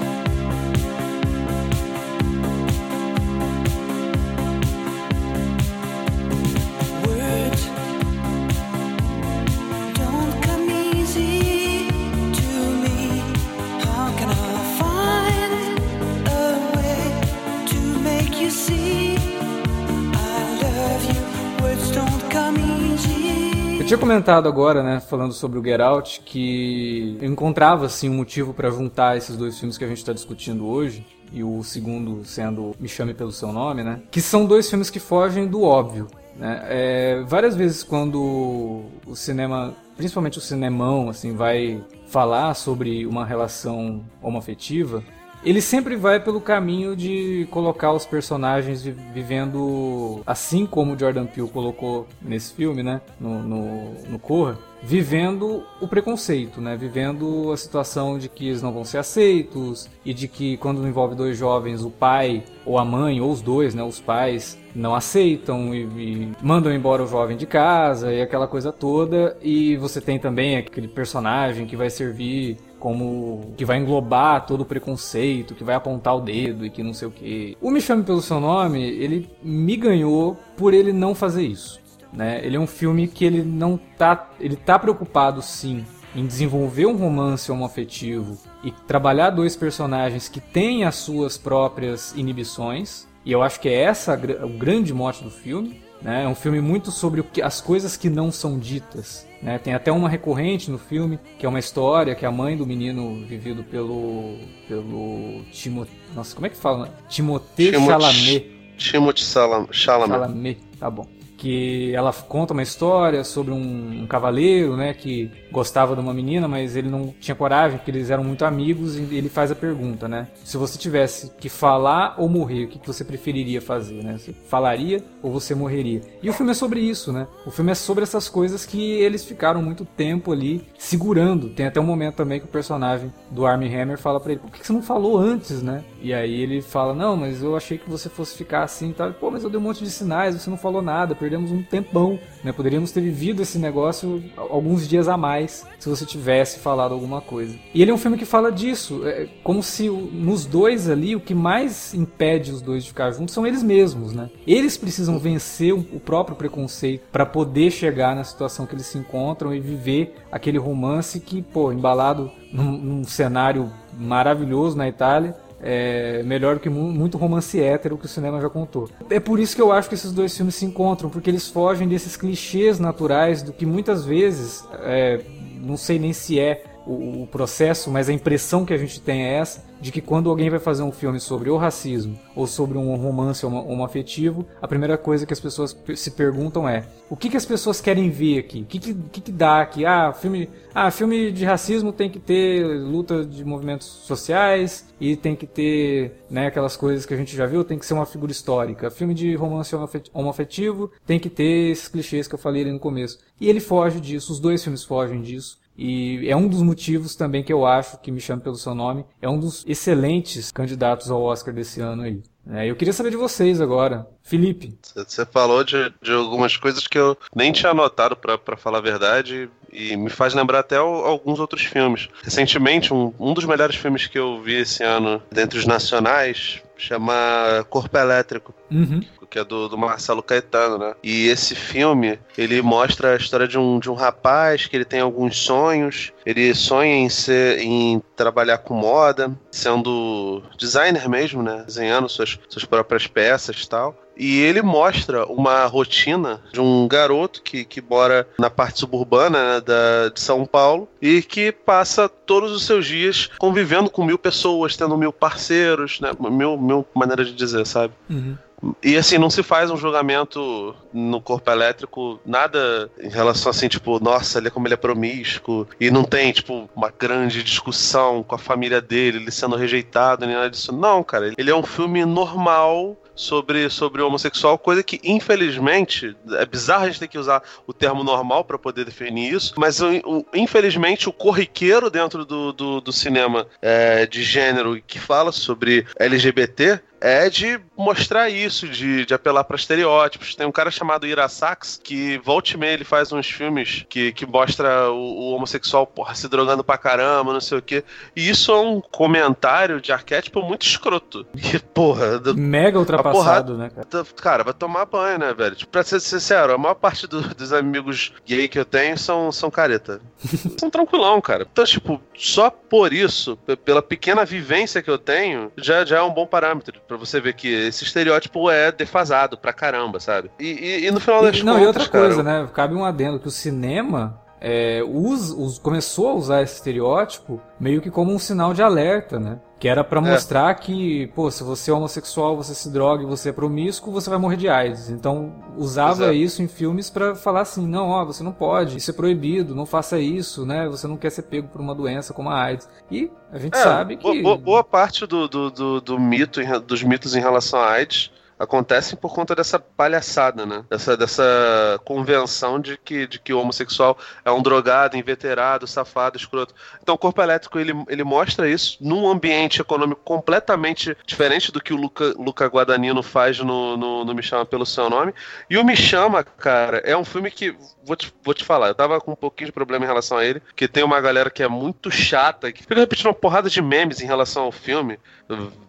tinha comentado agora, né, falando sobre o Get Out, que eu encontrava assim um motivo para juntar esses dois filmes que a gente está discutindo hoje, e o segundo sendo Me Chame pelo Seu Nome, né? Que são dois filmes que fogem do óbvio. Né? É, várias vezes quando o cinema, principalmente o cinemão, assim, vai falar sobre uma relação homoafetiva, ele sempre vai pelo caminho de colocar os personagens vivendo assim como o Jordan Peele colocou nesse filme, né, no, no, no Corra, vivendo o preconceito, né? Vivendo a situação de que eles não vão ser aceitos e de que quando envolve dois jovens, o pai ou a mãe ou os dois, né? Os pais não aceitam e, e, mandam embora o jovem de casa e aquela coisa toda. E você tem também aquele personagem que vai servir como que vai englobar todo o preconceito, que vai apontar o dedo e que não sei o que. O Me Chame Pelo Seu Nome, ele me ganhou por ele não fazer isso. Né? Ele é um filme que ele não tá, ele tá preocupado sim em desenvolver um romance homoafetivo e trabalhar dois personagens que têm as suas próprias inibições. E eu acho que é essa o grande mote do filme. Né? É um filme muito sobre que, as coisas que não são ditas. Né? Tem até uma recorrente no filme, que é uma história que a mãe do menino vivido pelo. pelo. Timo, nossa, como é que fala? Timothée Chalamet. Timothée Chalamet. Chalamet, tá bom que ela conta uma história sobre um, um, cavaleiro, né, que gostava de uma menina, mas ele não tinha coragem, porque eles eram muito amigos, e ele faz a pergunta, né, se você tivesse que falar ou morrer, o que, que você preferiria fazer, né, você falaria ou você morreria? E o filme é sobre isso, né, o filme é sobre essas coisas que eles ficaram muito tempo ali segurando, tem até um momento também que o personagem do Armie Hammer fala para ele, por que você não falou antes, né, e aí ele fala, não, mas eu achei que você fosse ficar assim e tal, pô, mas eu dei um monte de sinais, você não falou nada, perdemos um tempão, né? Poderíamos ter vivido esse negócio alguns dias a mais se você tivesse falado alguma coisa. E ele é um filme que fala disso, é como se nos dois ali o que mais impede os dois de ficar juntos são eles mesmos, né? Eles precisam vencer o próprio preconceito para poder chegar na situação que eles se encontram e viver aquele romance que, pô, embalado num, num cenário maravilhoso na Itália, é melhor do que muito romance hétero que o cinema já contou. É por isso que eu acho que esses dois filmes se encontram, porque eles fogem desses clichês naturais do que muitas vezes, é, não sei nem se é o, o, processo, mas a impressão que a gente tem é essa, de que quando alguém vai fazer um filme sobre o racismo ou sobre um romance homoafetivo, a primeira coisa que as pessoas se perguntam é o que, que as pessoas querem ver aqui? O que, que, que, que dá aqui? Ah, filme, ah, filme de racismo tem que ter luta de movimentos sociais e tem que ter né, aquelas coisas que a gente já viu, tem que ser uma figura histórica. Filme de romance homoafetivo tem que ter esses clichês que eu falei ali no começo. E ele foge disso, os dois filmes fogem disso. E é um dos motivos também que eu acho que me chama pelo seu nome. É um dos excelentes candidatos ao Oscar desse ano aí. É, eu queria saber de vocês agora. Felipe. Você falou de, de, algumas coisas que eu nem tinha anotado para falar a verdade e me faz lembrar até o, alguns outros filmes. Recentemente, um, um dos melhores filmes que eu vi esse ano, dentre os nacionais, chama Corpo Elétrico. Uhum que é do, do, Marcelo Caetano, né? E esse filme, ele mostra a história de um, de um rapaz que ele tem alguns sonhos, ele sonha em ser, em trabalhar com moda, sendo designer mesmo, né? Desenhando suas, suas próprias peças e tal. E ele mostra uma rotina de um garoto que, que mora na parte suburbana né, da, de São Paulo e que passa todos os seus dias convivendo com mil pessoas, tendo mil parceiros, né? Mil, mil maneira de dizer, sabe? Uhum E assim, não se faz um julgamento no corpo elétrico, nada em relação assim, tipo, nossa, ele é como ele é promíscuo. E não tem, tipo, uma grande discussão com a família dele, ele sendo rejeitado, nem nada disso. Não, cara, ele é um filme normal sobre, sobre o homossexual, coisa que, infelizmente, é bizarro a gente ter que usar o termo normal para poder definir isso, mas o, infelizmente o corriqueiro dentro do, do, do cinema é, de gênero que fala sobre LGBT é de mostrar isso, de, de apelar para estereótipos. Tem um cara chamado Ira Sachs que volta e meia ele faz uns filmes que, que mostra o, o, homossexual porra, se drogando pra caramba, não sei o quê. E isso é um comentário de arquétipo muito escroto. [laughs] E, porra. Mega ultrapassado, porrada, né, cara? Cara, vai tomar banho, né, velho? Tipo, pra ser sincero, a maior parte do, dos amigos gay que eu tenho são, são careta. [laughs] são tranquilão, cara. Então, tipo, só por isso, pela pequena vivência que eu tenho, já, já é um bom parâmetro Pra você ver que esse estereótipo é defasado pra caramba, sabe? E, e, e no final das não, contas. Não, e outra cara, coisa, né? Cabe um adendo que o cinema é, us, começou a usar esse estereótipo meio que como um sinal de alerta, né? Que era para é. mostrar é. que, pô, se você é homossexual, você se droga e você é promíscuo, você vai morrer de AIDS. Então, usava isso em filmes para falar assim, não, ó, você não pode, isso é proibido, não faça isso, né? Você não quer ser pego por uma doença como a AIDS. E a gente é, sabe que... Boa, boa parte do, do, do, do mito, dos mitos em relação à AIDS acontecem por conta dessa palhaçada, né? Dessa, dessa convenção de que, de que o homossexual é um drogado, inveterado, safado, escroto. Então o corpo elétrico ele, ele mostra isso num ambiente econômico completamente diferente do que o Luca, Luca Guadagnino faz no, no, no Me Chama Pelo Seu Nome. E o Me Chama, cara, é um filme que, vou te, vou te falar, eu tava com um pouquinho de problema em relação a ele, que tem uma galera que é muito chata, que fica repetindo uma porrada de memes em relação ao filme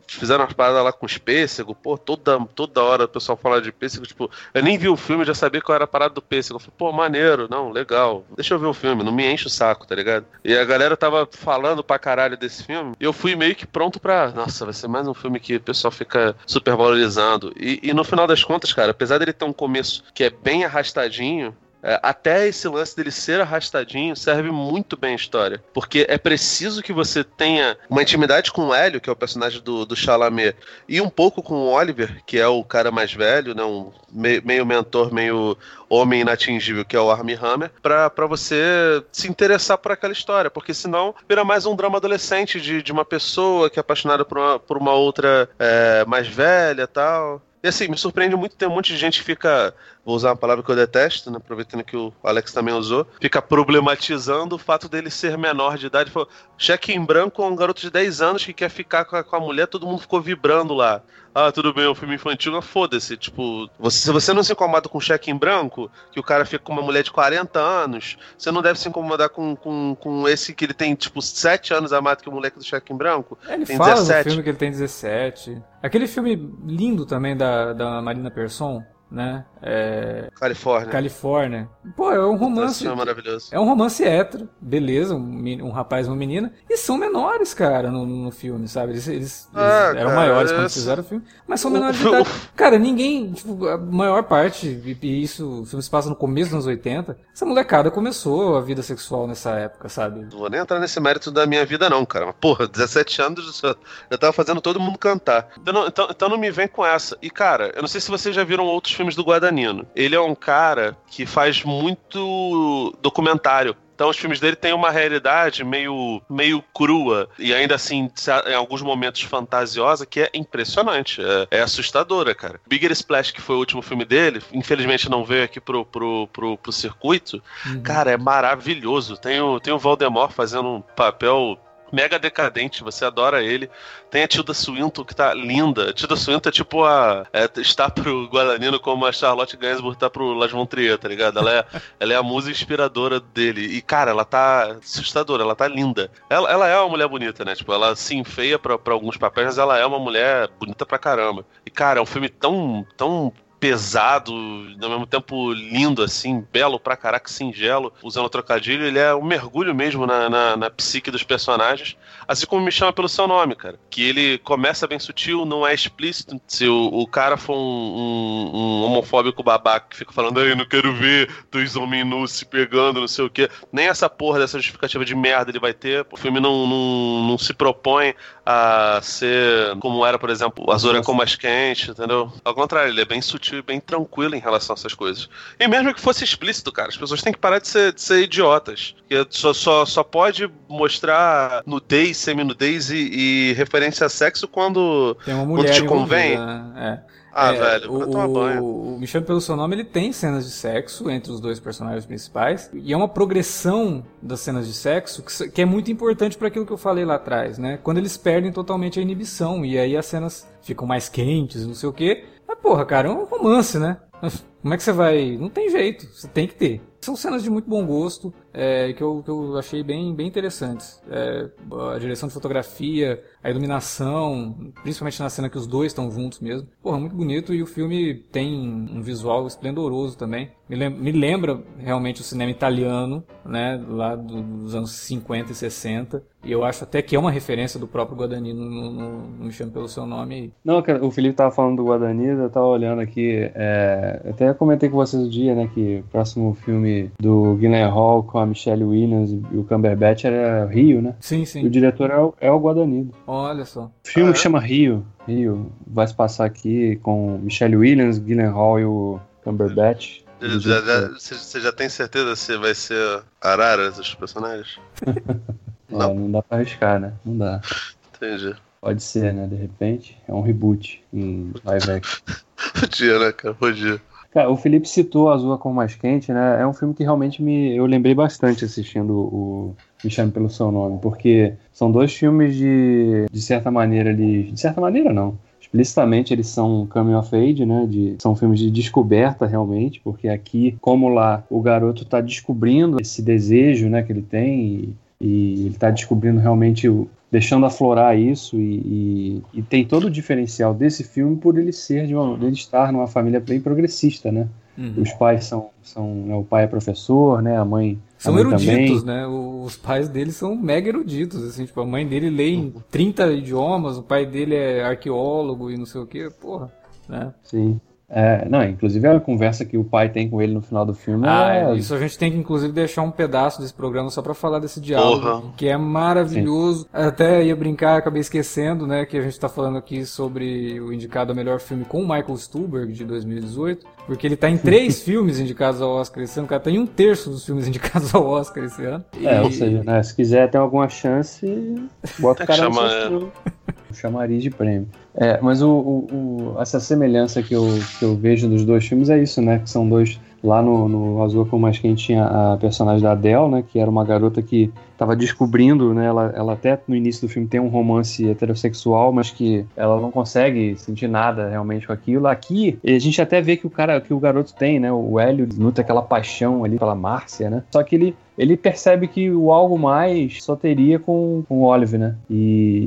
fizeram umas paradas lá com os pêssego, pô, toda, toda hora o pessoal fala de pêssego, tipo, eu nem vi o filme, já sabia qual era a parada do pêssego. Eu falei, pô, maneiro, não, legal, deixa eu ver o filme, não me enche o saco, tá ligado? E a galera tava falando pra caralho desse filme, e eu fui meio que pronto pra, nossa, vai ser mais um filme que o pessoal fica super valorizando. E, e no final das contas, cara, apesar dele ter um começo que é bem arrastadinho, até esse lance dele ser arrastadinho serve muito bem a história. Porque é preciso que você tenha uma intimidade com o Hélio, que é o personagem do, do Chalamet, e um pouco com o Oliver, que é o cara mais velho, né, um meio, meio mentor, meio homem inatingível, que é o Armie Hammer, pra você se interessar por aquela história. Porque senão vira mais um drama adolescente de, de uma pessoa que é apaixonada por uma, por uma outra é, mais velha tal. E assim, me surpreende muito ter um monte de gente que fica, vou usar uma palavra que eu detesto, né, aproveitando que o Alex também usou, fica problematizando o fato dele ser menor de idade. cheque em branco é um garoto de 10 anos que quer ficar com a, com a mulher, todo mundo ficou vibrando lá ah, tudo bem, é um filme infantil, mas foda-se. Tipo, você, se você não se incomoda com cheque em branco, que o cara fica com uma mulher de 40 anos, você não deve se incomodar com, com, com esse que ele tem, tipo, 7 anos a mais que o moleque do cheque em branco. É, ele tem fala 17. no filme que ele tem 17. Aquele filme lindo também da, da Marina Persson, né? É... Califórnia. Califórnia. Pô, é um romance. É maravilhoso. É um romance hétero, beleza, um, um rapaz e uma menina. E são menores, cara, no, no filme, sabe? Eles, eles, ah, eles eram maiores quando fizeram o filme, mas são menores de idade. Cara, ninguém, tipo, a maior parte, e isso, o filme se passa no começo dos anos 80, essa molecada começou a vida sexual nessa época, sabe? Não vou nem entrar nesse mérito da minha vida, não, cara. Mas, porra, 17 anos já tava fazendo todo mundo cantar. Então não, então, então não me vem com essa. E, cara, eu não sei se vocês já viram outros filmes do Guadagnino. Ele é um cara que faz muito documentário. Então os filmes dele têm uma realidade meio, meio crua e ainda assim, em alguns momentos fantasiosa, que é impressionante. É, é, assustadora, cara. Bigger Splash, que foi o último filme dele, infelizmente não veio aqui pro, pro, pro, pro circuito. Uhum. Cara, é maravilhoso. Tem o, tem o Valdemar fazendo um papel mega decadente, você adora ele. Tem a Tilda Swinton, que tá linda. A Tilda Swinton é tipo a. É, está pro Guadagnino como a Charlotte Gainsbourg tá pro Las Von Trier, tá ligado? Ela é, [laughs] ela é a musa inspiradora dele. E, cara, ela tá assustadora, ela tá linda. Ela, ela é uma mulher bonita, né? Tipo, ela se enfeia pra, pra alguns papéis, mas ela é uma mulher bonita pra caramba. E, cara, é um filme tão, tão pesado, ao mesmo tempo lindo, assim, belo pra caraca, singelo, usando o trocadilho, ele é um mergulho mesmo na, na, na, psique dos personagens, assim como me chama pelo seu nome, cara. Que ele começa bem sutil, não é explícito. Se o, o cara for um, um, um, homofóbico babaca que fica falando, aí, não quero ver dois homens nus se pegando, não sei o quê, nem essa porra dessa justificativa de merda ele vai ter. O filme não, não, não se propõe a ser como era, por exemplo, Azul é com mais quente, entendeu? Ao contrário, ele é bem sutil e bem tranquilo em relação a essas coisas. E mesmo que fosse explícito, cara, as pessoas têm que parar de ser, de ser idiotas. Porque só, só, só pode mostrar nudez, semi-nudez e, e referência a sexo quando, quando te convém. Né? É. Ah, é, velho, o, tomar banho. O Me Chame Pelo Seu Nome, ele tem cenas de sexo entre os dois personagens principais. E é uma progressão das cenas de sexo que, que é muito importante para aquilo que eu falei lá atrás, né? Quando eles perdem totalmente a inibição. E aí as cenas ficam mais quentes, não sei o quê. Mas, porra, cara, é um romance, né? Como é que você vai. Não tem jeito, você tem que ter. São cenas de muito bom gosto, é, que, eu, que eu achei bem, bem interessantes. É, a direção de fotografia, a iluminação, principalmente na cena que os dois estão juntos mesmo. Porra, muito bonito e o filme tem um visual esplendoroso também. Me, lem me lembra realmente o cinema italiano, né, lá do, dos anos 50 e 60. E eu acho até que é uma referência do próprio Guadagnino no, no, no Me Chame Pelo Seu Nome. Não, o Felipe tava falando do Guadagnino, eu tava olhando aqui, é, até comentei com vocês o dia, né, que o próximo filme do Guilherme Hall com a Michelle Williams e o Cumberbatch era Rio, né? Sim, sim. E o diretor é o, é o Guadagnino. Olha só. O filme ah, é? chama Rio. Rio. Vai se passar aqui com Michelle Williams, Guilherme Hall e o Cumberbatch. Já, já, já, você já tem certeza se vai ser Arara, esses personagens? [laughs] não. É, não dá pra arriscar, né? Não dá. Entendi. Pode ser, né? De repente. É um reboot em live action. [laughs] Podia, né, cara? Podia. Cara, o Felipe citou Azul com Mais Quente, né? É um filme que realmente me, eu lembrei bastante assistindo o Me Chame Pelo Seu Nome, porque são dois filmes de, de certa maneira, de certa maneira não, explicitamente eles são coming of age, né? De, são filmes de descoberta realmente, porque aqui, como lá, o garoto está descobrindo esse desejo, né, que ele tem e, ele está descobrindo realmente o, deixando aflorar isso e, e, e, tem todo o diferencial desse filme por ele ser de uma, ele estar numa família bem progressista, né? Uhum. Os pais são, são né, o pai é professor, né? A mãe são a mãe eruditos, também. né? Os pais dele são mega eruditos, assim, tipo, a mãe dele lê em 30 idiomas, o pai dele é arqueólogo e não sei o que, porra, né? Sim. É, não, inclusive a conversa que o pai tem com ele no final do filme. Ah, é... isso a gente tem que inclusive deixar um pedaço desse programa só para falar desse diálogo, Porra. que é maravilhoso. Sim. Até ia brincar, acabei esquecendo, né, que a gente tá falando aqui sobre o indicado a melhor filme com o Michael Stuhlberg de 2018, porque ele tá em três [laughs] filmes indicados ao Oscar esse ano, o cara tá em um terço dos filmes indicados ao Oscar esse ano. É, ou seja, né, se quiser ter alguma chance, bota o cara no chamaria de prêmio. É, mas o, o, o, essa semelhança que eu, que eu vejo dos dois filmes é isso, né? Que são dois. Lá no, no Azul com Mais Quente tinha a personagem da Adele, né? Que era uma garota que estava descobrindo, né? Ela, ela até no início do filme tem um romance heterossexual, mas que ela não consegue sentir nada realmente com aquilo. Aqui, a gente até vê que o cara, que o garoto tem, né? O Hélio nutre aquela paixão ali pela Márcia, né? Só que ele ele percebe que o algo mais só teria com, com o Olive, né? E,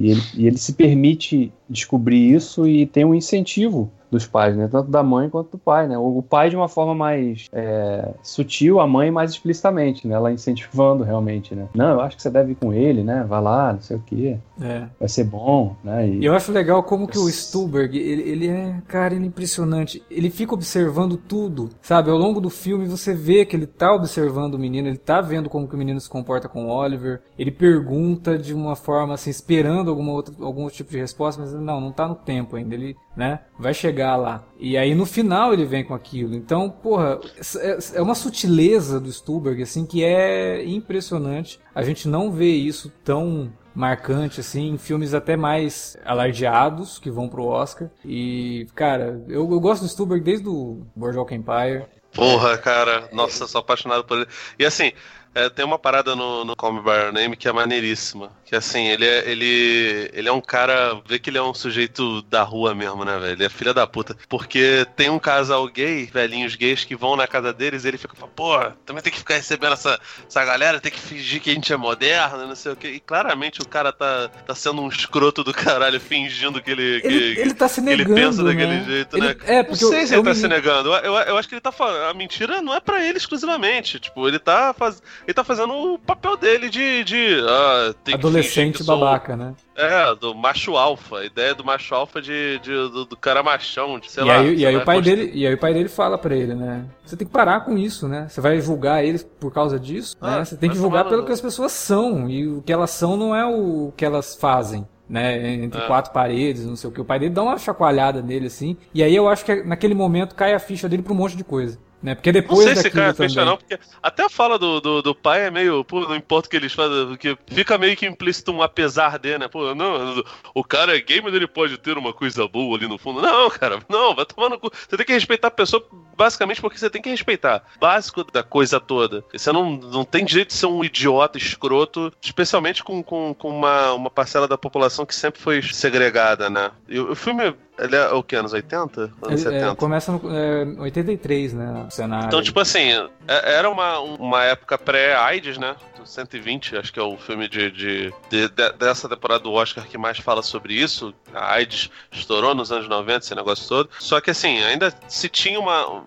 e, ele, e ele se permite descobrir isso e tem um incentivo dos pais, né? Tanto da mãe quanto do pai, né? O pai de uma forma mais é, sutil, a mãe mais explicitamente, né? Ela incentivando realmente, né? Não, eu acho que você deve ir com ele, né? Vai lá, não sei o quê. É. Vai ser bom, né? E... Eu acho legal como que o Stuhlberg, ele, ele é, cara, ele é impressionante. Ele fica observando tudo, sabe? Ao longo do filme você vê que ele tá observando o menino, ele tá vendo como que o menino se comporta com o Oliver, ele pergunta de uma forma assim, esperando alguma outra, algum tipo de resposta, mas não, não tá no tempo ainda. Ele, né? Vai chegar lá. E aí no final ele vem com aquilo. Então, porra, é, é uma sutileza do Stuhlberg, assim, que é impressionante. A gente não vê isso tão marcante, assim, em filmes até mais alardeados que vão pro Oscar. E, cara, eu, eu gosto do Stuhlberg desde o Boardwalk Empire. Porra, cara, nossa, sou apaixonado por ele. E assim, É, tem uma parada no, no Call Me By Your Name que é maneiríssima. Que assim, ele é, ele, ele é um cara. Vê que ele é um sujeito da rua mesmo, né, velho? Ele é filha da puta. Porque tem um casal gay, velhinhos gays, que vão na casa deles e ele fica, pô, também tem que ficar recebendo essa, essa galera, tem que fingir que a gente é moderno, não sei o quê. E claramente o cara tá, tá sendo um escroto do caralho, fingindo que ele. Que, ele, ele tá se negando. Ele pensa né? daquele jeito, ele, né? É, porque não sei eu, se ele eu tá me... se negando. Eu, eu acho que ele tá falando. A mentira não é pra ele exclusivamente. Tipo, ele tá, faz, ele tá fazendo o papel dele de. de ah, tem Adolescente que sou, babaca, né? É, do macho alfa. A ideia do macho alfa de, de do, do, cara machão, de sei e lá. Aí, e aí o pai dele E aí o pai dele fala pra ele, né? Você tem que parar com isso, né? Você vai julgar eles por causa disso, Ah, né? Você tem que julgar pelo no- que as pessoas são. E o que elas são não é o que elas fazem. Né, entre É. quatro paredes, não sei o que. O pai dele dá uma chacoalhada nele, assim. E aí eu acho que naquele momento cai a ficha dele pra um monte de coisa. Né? Porque Não depois sei se cai a ficha não, porque até a fala do, do, do pai é meio, pô, não importa o que eles fazem, porque fica meio que implícito um apesar de, né? Pô, não, o cara é gay, mas ele pode ter uma coisa boa ali no fundo. Não, cara, não, vai tomar no cu. Você tem que respeitar a pessoa basicamente porque você tem que respeitar. Básico da coisa toda. Você não, não tem direito de ser um idiota escroto, especialmente com, com, com uma, uma parcela da população que sempre foi segregada, né? E o, o filme, ele é o que, anos 80? Anos Ele, é, 70? começa no é, 83, né? O cenário. Então, tipo assim, é- era uma, uma época pré-AIDS, né? 120, acho que é o filme de, de- de- de- dessa temporada do Oscar que mais fala sobre isso. A AIDS estourou nos anos 90, esse negócio todo. Só que assim, ainda se tinha uma.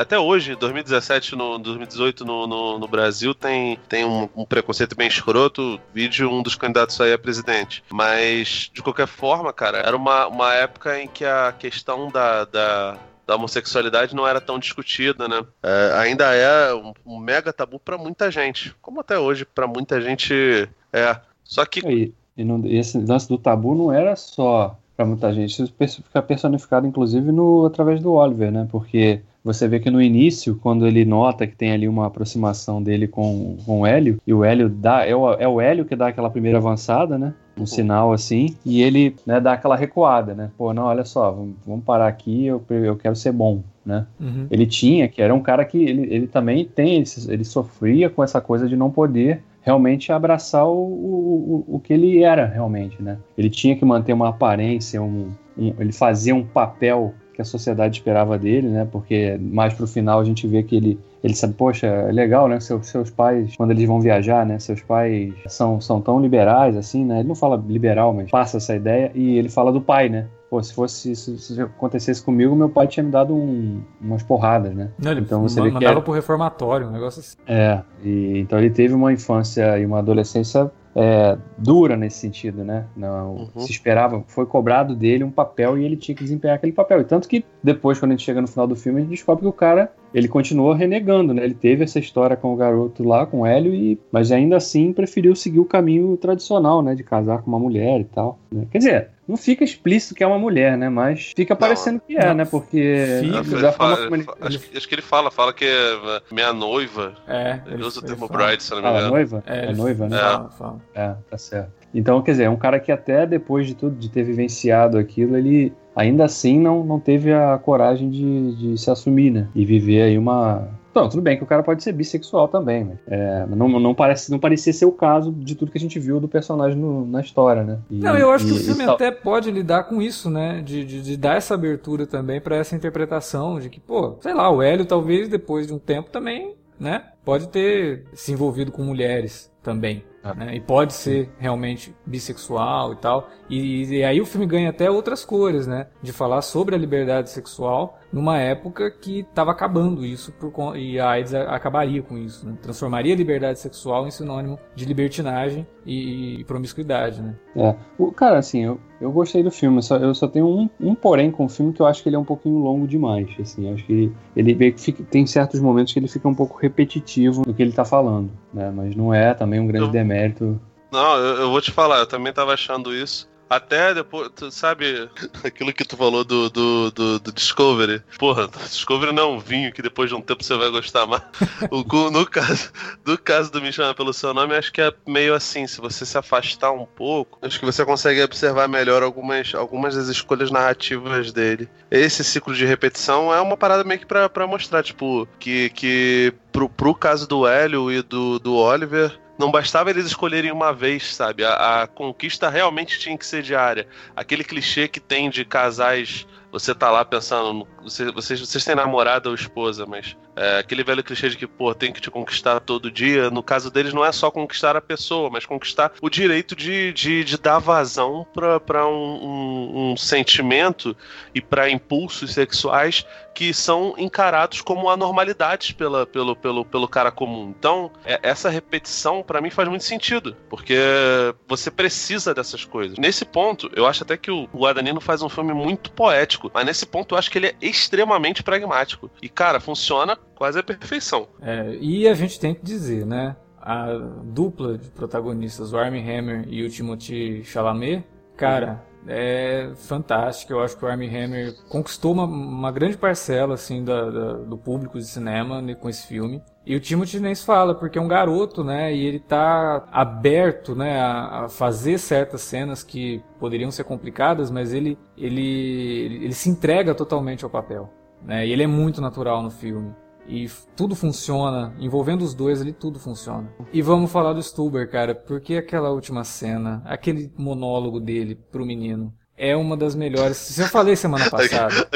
Até hoje, 2017, no 2018, no, no, no Brasil, tem, tem um, um preconceito bem escroto. Vídeo um dos candidatos aí a presidente. Mas, de qualquer forma, cara, era uma, uma época em que a questão da- da, da homossexualidade não era tão discutida, né? É, ainda é um, um mega tabu pra muita gente, como até hoje pra muita gente é. Só que e não- e esse lance do tabu não era só pra muita gente, isso fica personificado inclusive no através do Oliver, né? Porque você vê que no início, quando ele nota que tem ali uma aproximação dele com, com o Hélio, e o Hélio dá, é o, é o Hélio que dá aquela primeira avançada, né? Um sinal assim, e ele né, dá aquela recuada, né? Pô, não, olha só, vamos, vamos parar aqui, eu, eu quero ser bom, né? Uhum. ele tinha, que era um cara que ele, ele também tem, ele, ele sofria com essa coisa de não poder realmente abraçar o, o, o- que ele era realmente, né? Ele tinha que manter uma aparência, um, um- ele fazia um papel que a sociedade esperava dele, né? Porque mais pro final a gente vê que ele ele sabe, poxa, é legal, né? Seus, seus pais, quando eles vão viajar, né? Seus pais são, são tão liberais, assim, né? Ele não fala liberal, mas passa essa ideia e ele fala do pai, né? Pô, se fosse, se, se acontecesse comigo, meu pai tinha me dado um- umas porradas, né? Não, ele Então você ma- vê que mandava é- pro reformatório, um negócio assim. É, e, então ele teve uma infância e uma adolescência é, dura nesse sentido, né? Não, Uhum. Se esperava, foi cobrado dele um papel e ele tinha que desempenhar aquele papel. E tanto que depois, quando a gente chega no final do filme, a gente descobre que o cara ele continuou renegando, né? Ele teve essa história com o garoto lá, com o Hélio, e, mas ainda assim preferiu seguir o caminho tradicional, né? De casar com uma mulher e tal. né? Quer dizer, não fica explícito que é uma mulher, né? Mas fica parecendo que é, não. né? Porque Fica. Da forma como ele acho, que- acho que ele fala, fala que é minha noiva. É. Ele usa o termo bride, se não me fala engano. noiva, É, é, noiva, né? Fala, fala. É, tá certo. Então, quer dizer, é um cara que até depois de tudo, de ter vivenciado aquilo, ele ainda assim não, não teve a coragem de, de se assumir, né? E viver aí uma. Não, tudo bem que o cara pode ser bissexual também, mas é, não, não, parece, não parecia ser o caso de tudo que a gente viu do personagem no- na história, né? E- Não, eu acho que e- o filme e tal- até pode lidar com isso, né? De, de, de dar essa abertura também pra essa interpretação de que, pô, sei lá, o Hélio talvez depois de um tempo também, né? Pode ter se envolvido com mulheres também. Ah. Né? E pode ser realmente bissexual e tal. E, e aí o filme ganha até outras cores, né? De falar sobre a liberdade sexual numa época que estava acabando isso por, e a AIDS acabaria com isso, né? Transformaria a liberdade sexual em sinônimo de libertinagem e, e promiscuidade, né? É. O, cara, assim, eu, eu gostei do filme, só- eu só tenho um, um porém com o filme que eu acho que ele é um pouquinho longo demais, assim, acho que ele, ele fica- tem certos momentos que ele fica um pouco repetitivo no que ele tá falando, né, mas não é também um grande Eu- demérito. Não, eu, eu vou te falar, eu também tava achando isso. Até depois, tu sabe, [laughs] aquilo que tu falou do, do, do, do Discovery. Porra, Discovery não é um vinho que depois de um tempo você vai gostar mais. [laughs] O, no, caso, no caso do Me Chama Pelo Seu Nome, acho que é meio assim, se você se afastar um pouco, acho que você consegue observar melhor algumas, algumas das escolhas narrativas dele. Esse ciclo de repetição é uma parada meio que pra, pra mostrar, tipo, que, que pro, pro caso do Hélio e do, do Oliver, não bastava eles escolherem uma vez, sabe? A, a, conquista realmente tinha que ser diária. Aquele clichê que tem de casais você tá lá pensando, você, vocês, vocês têm namorada ou esposa, mas é, aquele velho clichê de que, pô, tem que te conquistar todo dia. No caso deles, não é só conquistar a pessoa, mas conquistar o direito de, de, de dar vazão para um, um, um sentimento e para impulsos sexuais que são encarados como anormalidades pela, pelo, pelo, pelo cara comum. Então, é, essa repetição, para mim, faz muito sentido, porque você precisa dessas coisas. Nesse ponto, eu acho até que o Guadagnino faz um filme muito poético. Mas nesse ponto eu acho que ele é extremamente pragmático. E, cara, funciona quase à perfeição. É, e a gente tem que dizer, né? A dupla de protagonistas, o Armie Hammer e o Timothy Chalamet, cara, é fantástica. Eu acho que o Armie Hammer conquistou uma, uma grande parcela assim da, da, do público de cinema né, com esse filme. E o Timothy nem se fala, porque é um garoto, né? E ele tá aberto, né, a, a, fazer certas cenas que poderiam ser complicadas, mas ele, ele, ele se entrega totalmente ao papel. Né? E ele é muito natural no filme. E tudo funciona, envolvendo os dois ali, tudo funciona. E vamos falar do Stuber, cara, porque aquela última cena, aquele monólogo dele pro menino, é uma das melhores. Se eu falei semana [laughs] passada.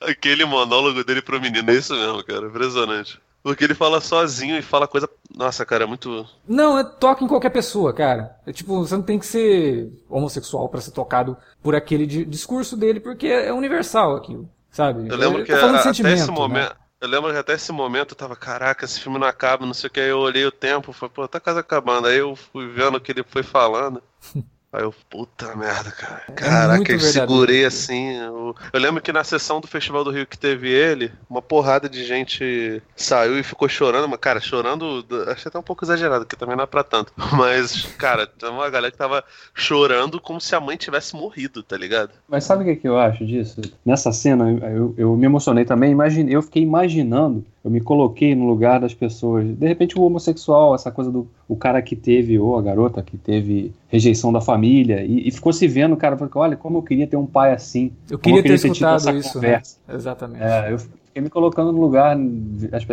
Aquele monólogo dele pro menino, é isso mesmo, cara. Impressionante. Porque ele fala sozinho e fala coisa. Nossa, cara, é muito. Não, é toca em qualquer pessoa, cara. É tipo, você não tem que ser homossexual para ser tocado por aquele discurso dele, porque é universal aquilo, sabe? Eu lembro que a, até esse momento. Né? Eu lembro que até esse momento eu tava, caraca, esse filme não acaba, não sei o que. Aí eu olhei o tempo, falei, pô, tá quase acabando. Aí eu fui vendo o que ele foi falando. [laughs] Aí eu, puta merda, cara. É Caraca, eu segurei assim. Eu... eu... lembro que na sessão do Festival do Rio que teve ele, uma porrada de gente saiu e ficou chorando, mas, cara, chorando, achei até um pouco exagerado, que também não é pra tanto. [laughs] Mas, cara, tem uma galera que tava chorando como se a mãe tivesse morrido, tá ligado? Mas sabe o que, que eu acho disso? Nessa cena, eu, eu me emocionei também, imagine, eu fiquei imaginando eu me coloquei no lugar das pessoas. De repente, o homossexual, essa coisa do o cara que teve, ou a garota que teve rejeição da família, e, e ficou se vendo, o cara falou: olha, como eu queria ter um pai assim. Eu queria, eu queria ter, ter escutado isso, né? Exatamente. É, eu fiquei me colocando no lugar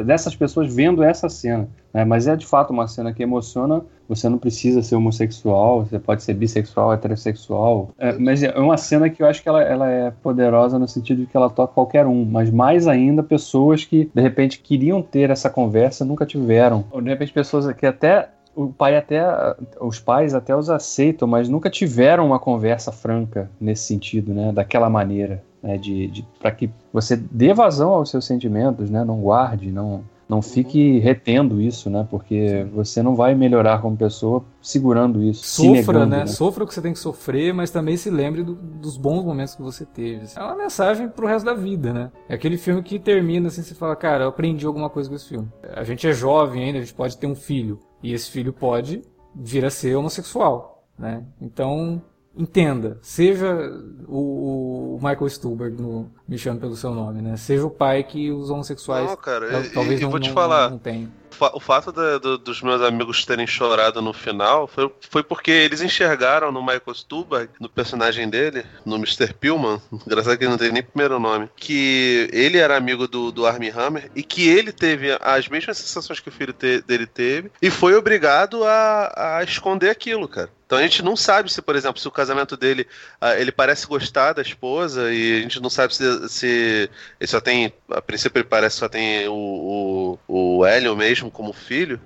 dessas pessoas vendo essa cena. Né? Mas é de fato uma cena que emociona. Você não precisa ser homossexual, você pode ser bissexual, heterossexual. É, mas é uma cena que eu acho que ela, ela é poderosa no sentido de que ela toca qualquer um, mas mais ainda pessoas que de repente queriam ter essa conversa nunca tiveram. Ou de repente pessoas que até o pai até os pais até os aceitam, mas nunca tiveram uma conversa franca nesse sentido, né, daquela maneira, né, de, de para que você dê vazão aos seus sentimentos, né, não guarde, não não fique retendo isso, né? Porque você não vai melhorar como pessoa segurando isso. Sofra, negando, né? né? Sofra o que você tem que sofrer, mas também se lembre do, dos bons momentos que você teve. É uma mensagem pro resto da vida, né? É aquele filme que termina assim, você fala, cara, eu aprendi alguma coisa com esse filme. A gente é jovem ainda, a gente pode ter um filho. E esse filho pode vir a ser homossexual, né? Então, entenda, seja o, o Michael Stuhlbarg no Me Chame Pelo Seu Nome, né? Seja o pai que os homossexuais não, cara, talvez e, não, vou te não, falar, não, não o fato dos meus amigos terem chorado no final foi, foi porque eles enxergaram no Michael Stuhlbarg, no personagem dele, no Mr. Pillman, [laughs] engraçado que ele não tem nem primeiro nome, que ele era amigo do, do Armie Hammer e que ele teve as mesmas sensações que o filho te, dele teve e foi obrigado a, a esconder aquilo, cara. Então a gente não sabe se, por exemplo, se o casamento dele uh, ele parece gostar da esposa e a gente não sabe se, se ele só tem, a princípio ele parece só tem o, o, o Hélio mesmo como filho,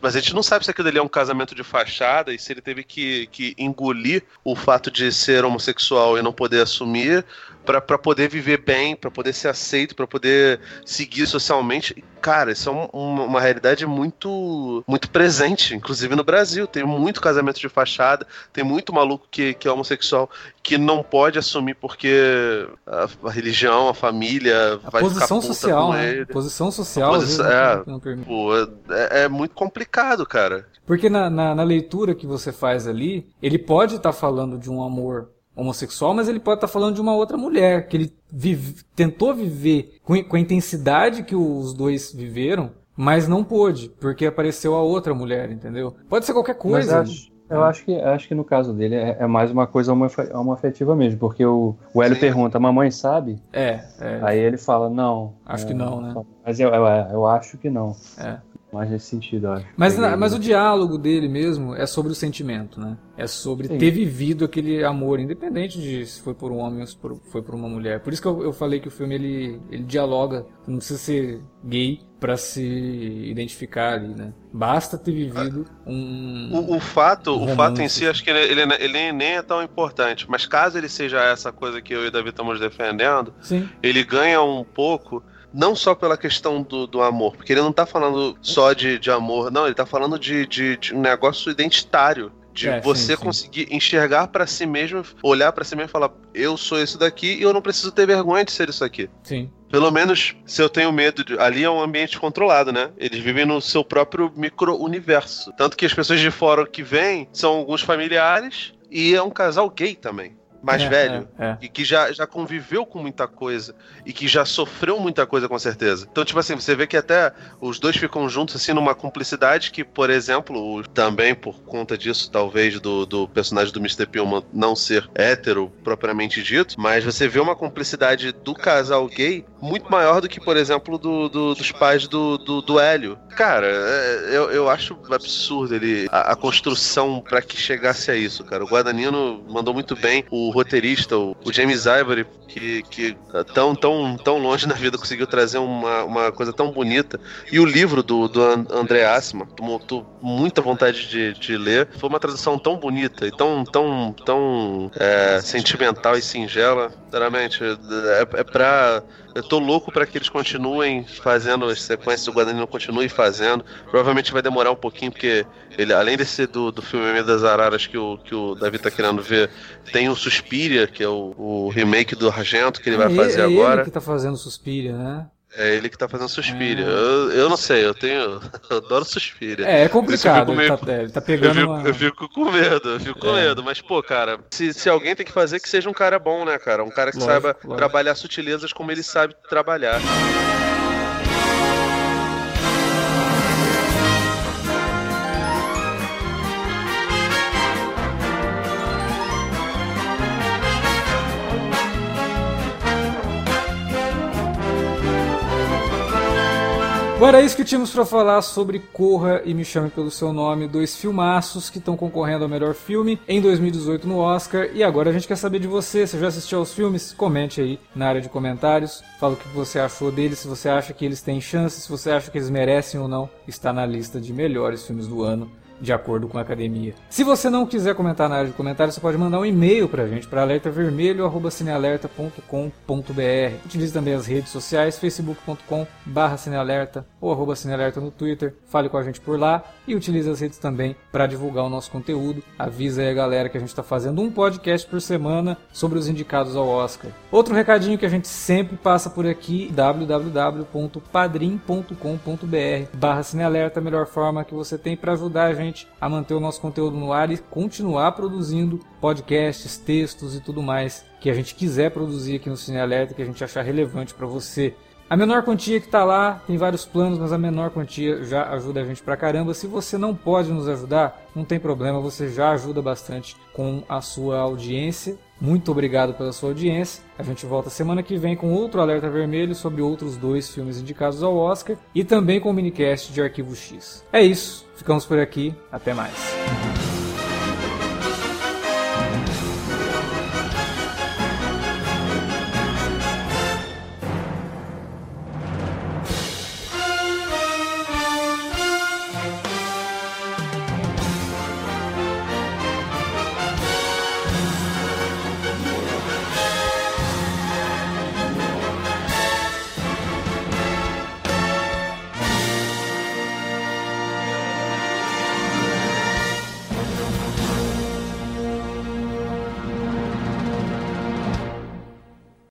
mas a gente não sabe se aquilo ali é um casamento de fachada e se ele teve que, que engolir o fato de ser homossexual e não poder assumir para poder viver bem, para poder ser aceito, para poder seguir socialmente. Cara, isso é um, uma, uma, realidade muito muito presente, inclusive no Brasil. Tem muito casamento de fachada, tem muito maluco que, que é homossexual que não pode assumir porque a, a religião, a família a vai posição ficar social, né? Posição social, posição, é, não, não pô, é, é, muito complicado, cara. Porque na, na, na, leitura que você faz ali, ele pode estar tá falando de um amor homossexual, mas ele pode estar tá falando de uma outra mulher, que ele vive, tentou viver com, com a intensidade que os dois viveram, mas não pôde, porque apareceu a outra mulher, entendeu? Pode ser qualquer coisa. Eu acho que, acho que no caso dele é, é mais uma coisa afetiva mesmo, porque o, o Hélio Sim. pergunta, mamãe sabe? É, é, Aí ele fala, não. Acho é, que não, né? Mas eu, eu, eu acho que não. É. Mais nesse sentido, eu acho. Mas, na, mas o diálogo dele mesmo é sobre o sentimento, né? É sobre Sim. ter vivido aquele amor, independente de se foi por um homem ou se foi por uma mulher. Por isso que eu, eu falei que o filme ele, ele dialoga, não precisa ser gay para se identificar ali, né? Basta ter vivido um. O, o fato, um o fato em si, acho que ele, ele, ele, nem é tão importante. Mas caso ele seja essa coisa que eu e o David estamos defendendo, Sim. ele ganha um pouco não só pela questão do, do amor, porque ele não tá falando só de, de amor, não, ele tá falando de, de, de um negócio identitário. De é, você sim, sim. conseguir enxergar para si mesmo, olhar para si mesmo e falar: eu sou isso daqui e eu não preciso ter vergonha de ser isso aqui. Sim. Pelo menos se eu tenho medo de. Ali é um ambiente controlado, né? Eles vivem no seu próprio micro-universo. Tanto que as pessoas de fora que vêm são alguns familiares e é um casal gay também mais é, velho é, é. e que já, já conviveu com muita coisa e que já sofreu muita coisa com certeza. Então, tipo assim, você vê que até os dois ficam juntos assim numa cumplicidade que, por exemplo, também por conta disso, talvez do, do personagem do Mr. Pillman não ser hétero propriamente dito, mas você vê uma cumplicidade do casal gay muito maior do que, por exemplo, do, do dos pais do, do, do, Hélio. Cara, é, eu, eu acho absurdo ele a, a construção para que chegasse a isso, cara. O Guadagnino mandou muito bem o o roteirista, o, o James Ivory, que, que tá tão, tão, tão longe na vida conseguiu trazer uma, uma coisa tão bonita. E o livro do, do André Assman, tô muita vontade de, de ler. Foi uma tradução tão bonita e tão, tão, tão é, sentimental e singela. Sinceramente, é, é pra. Eu tô louco para que eles continuem fazendo as sequências, o Guadagnino continue fazendo. Provavelmente vai demorar um pouquinho, porque ele, além desse do, do filme das Araras que o, que o Davi tá querendo ver, tem o Suspiria, que é o, o remake do Argento que ele vai é fazer é agora. Ele que tá fazendo Suspiria, né? É ele que tá fazendo Suspiria. É. Eu, eu não sei, eu tenho. [laughs] Eu adoro Suspiria. É, é complicado. Ele, tá, ele tá pegando. Eu fico, uma... eu fico com medo, eu fico com é. medo. Mas, pô, cara, se, se alguém tem que fazer, que seja um cara bom, né, cara? Um cara que lógico, saiba lógico. trabalhar sutilezas como ele sabe trabalhar. Bom, era isso que tínhamos para falar sobre Corra e Me Chame Pelo Seu Nome, dois filmaços que estão concorrendo ao melhor filme em 2018 no Oscar. E agora a gente quer saber de você, você já assistiu aos filmes? Comente aí na área de comentários, fala o que você achou deles, se você acha que eles têm chance, se você acha que eles merecem ou não estar na lista de melhores filmes do ano de acordo com a academia. Se você não quiser comentar na área de comentários, você pode mandar um e-mail pra gente para alertavermelho@cinealerta.com.br. Utilize também as redes sociais facebook.com/cinealerta ou arroba cinealerta no Twitter. Fale com a gente por lá e utilize as redes também para divulgar o nosso conteúdo. Avisa aí a galera que a gente está fazendo um podcast por semana sobre os indicados ao Oscar. Outro recadinho que a gente sempre passa por aqui, www.padrim.com.br/cinealerta, a melhor forma que você tem para ajudar a gente gente a manter o nosso conteúdo no ar e continuar produzindo podcasts, textos e tudo mais que a gente quiser produzir aqui no Cine Alerta, que a gente achar relevante para você. A menor quantia que está lá, tem vários planos, mas a menor quantia já ajuda a gente pra caramba. Se você não pode nos ajudar, não tem problema, você já ajuda bastante com a sua audiência. Muito obrigado pela sua audiência. A gente volta semana que vem com outro alerta vermelho sobre outros dois filmes indicados ao Oscar e também com o minicast de Arquivo X. É isso, ficamos por aqui, até mais.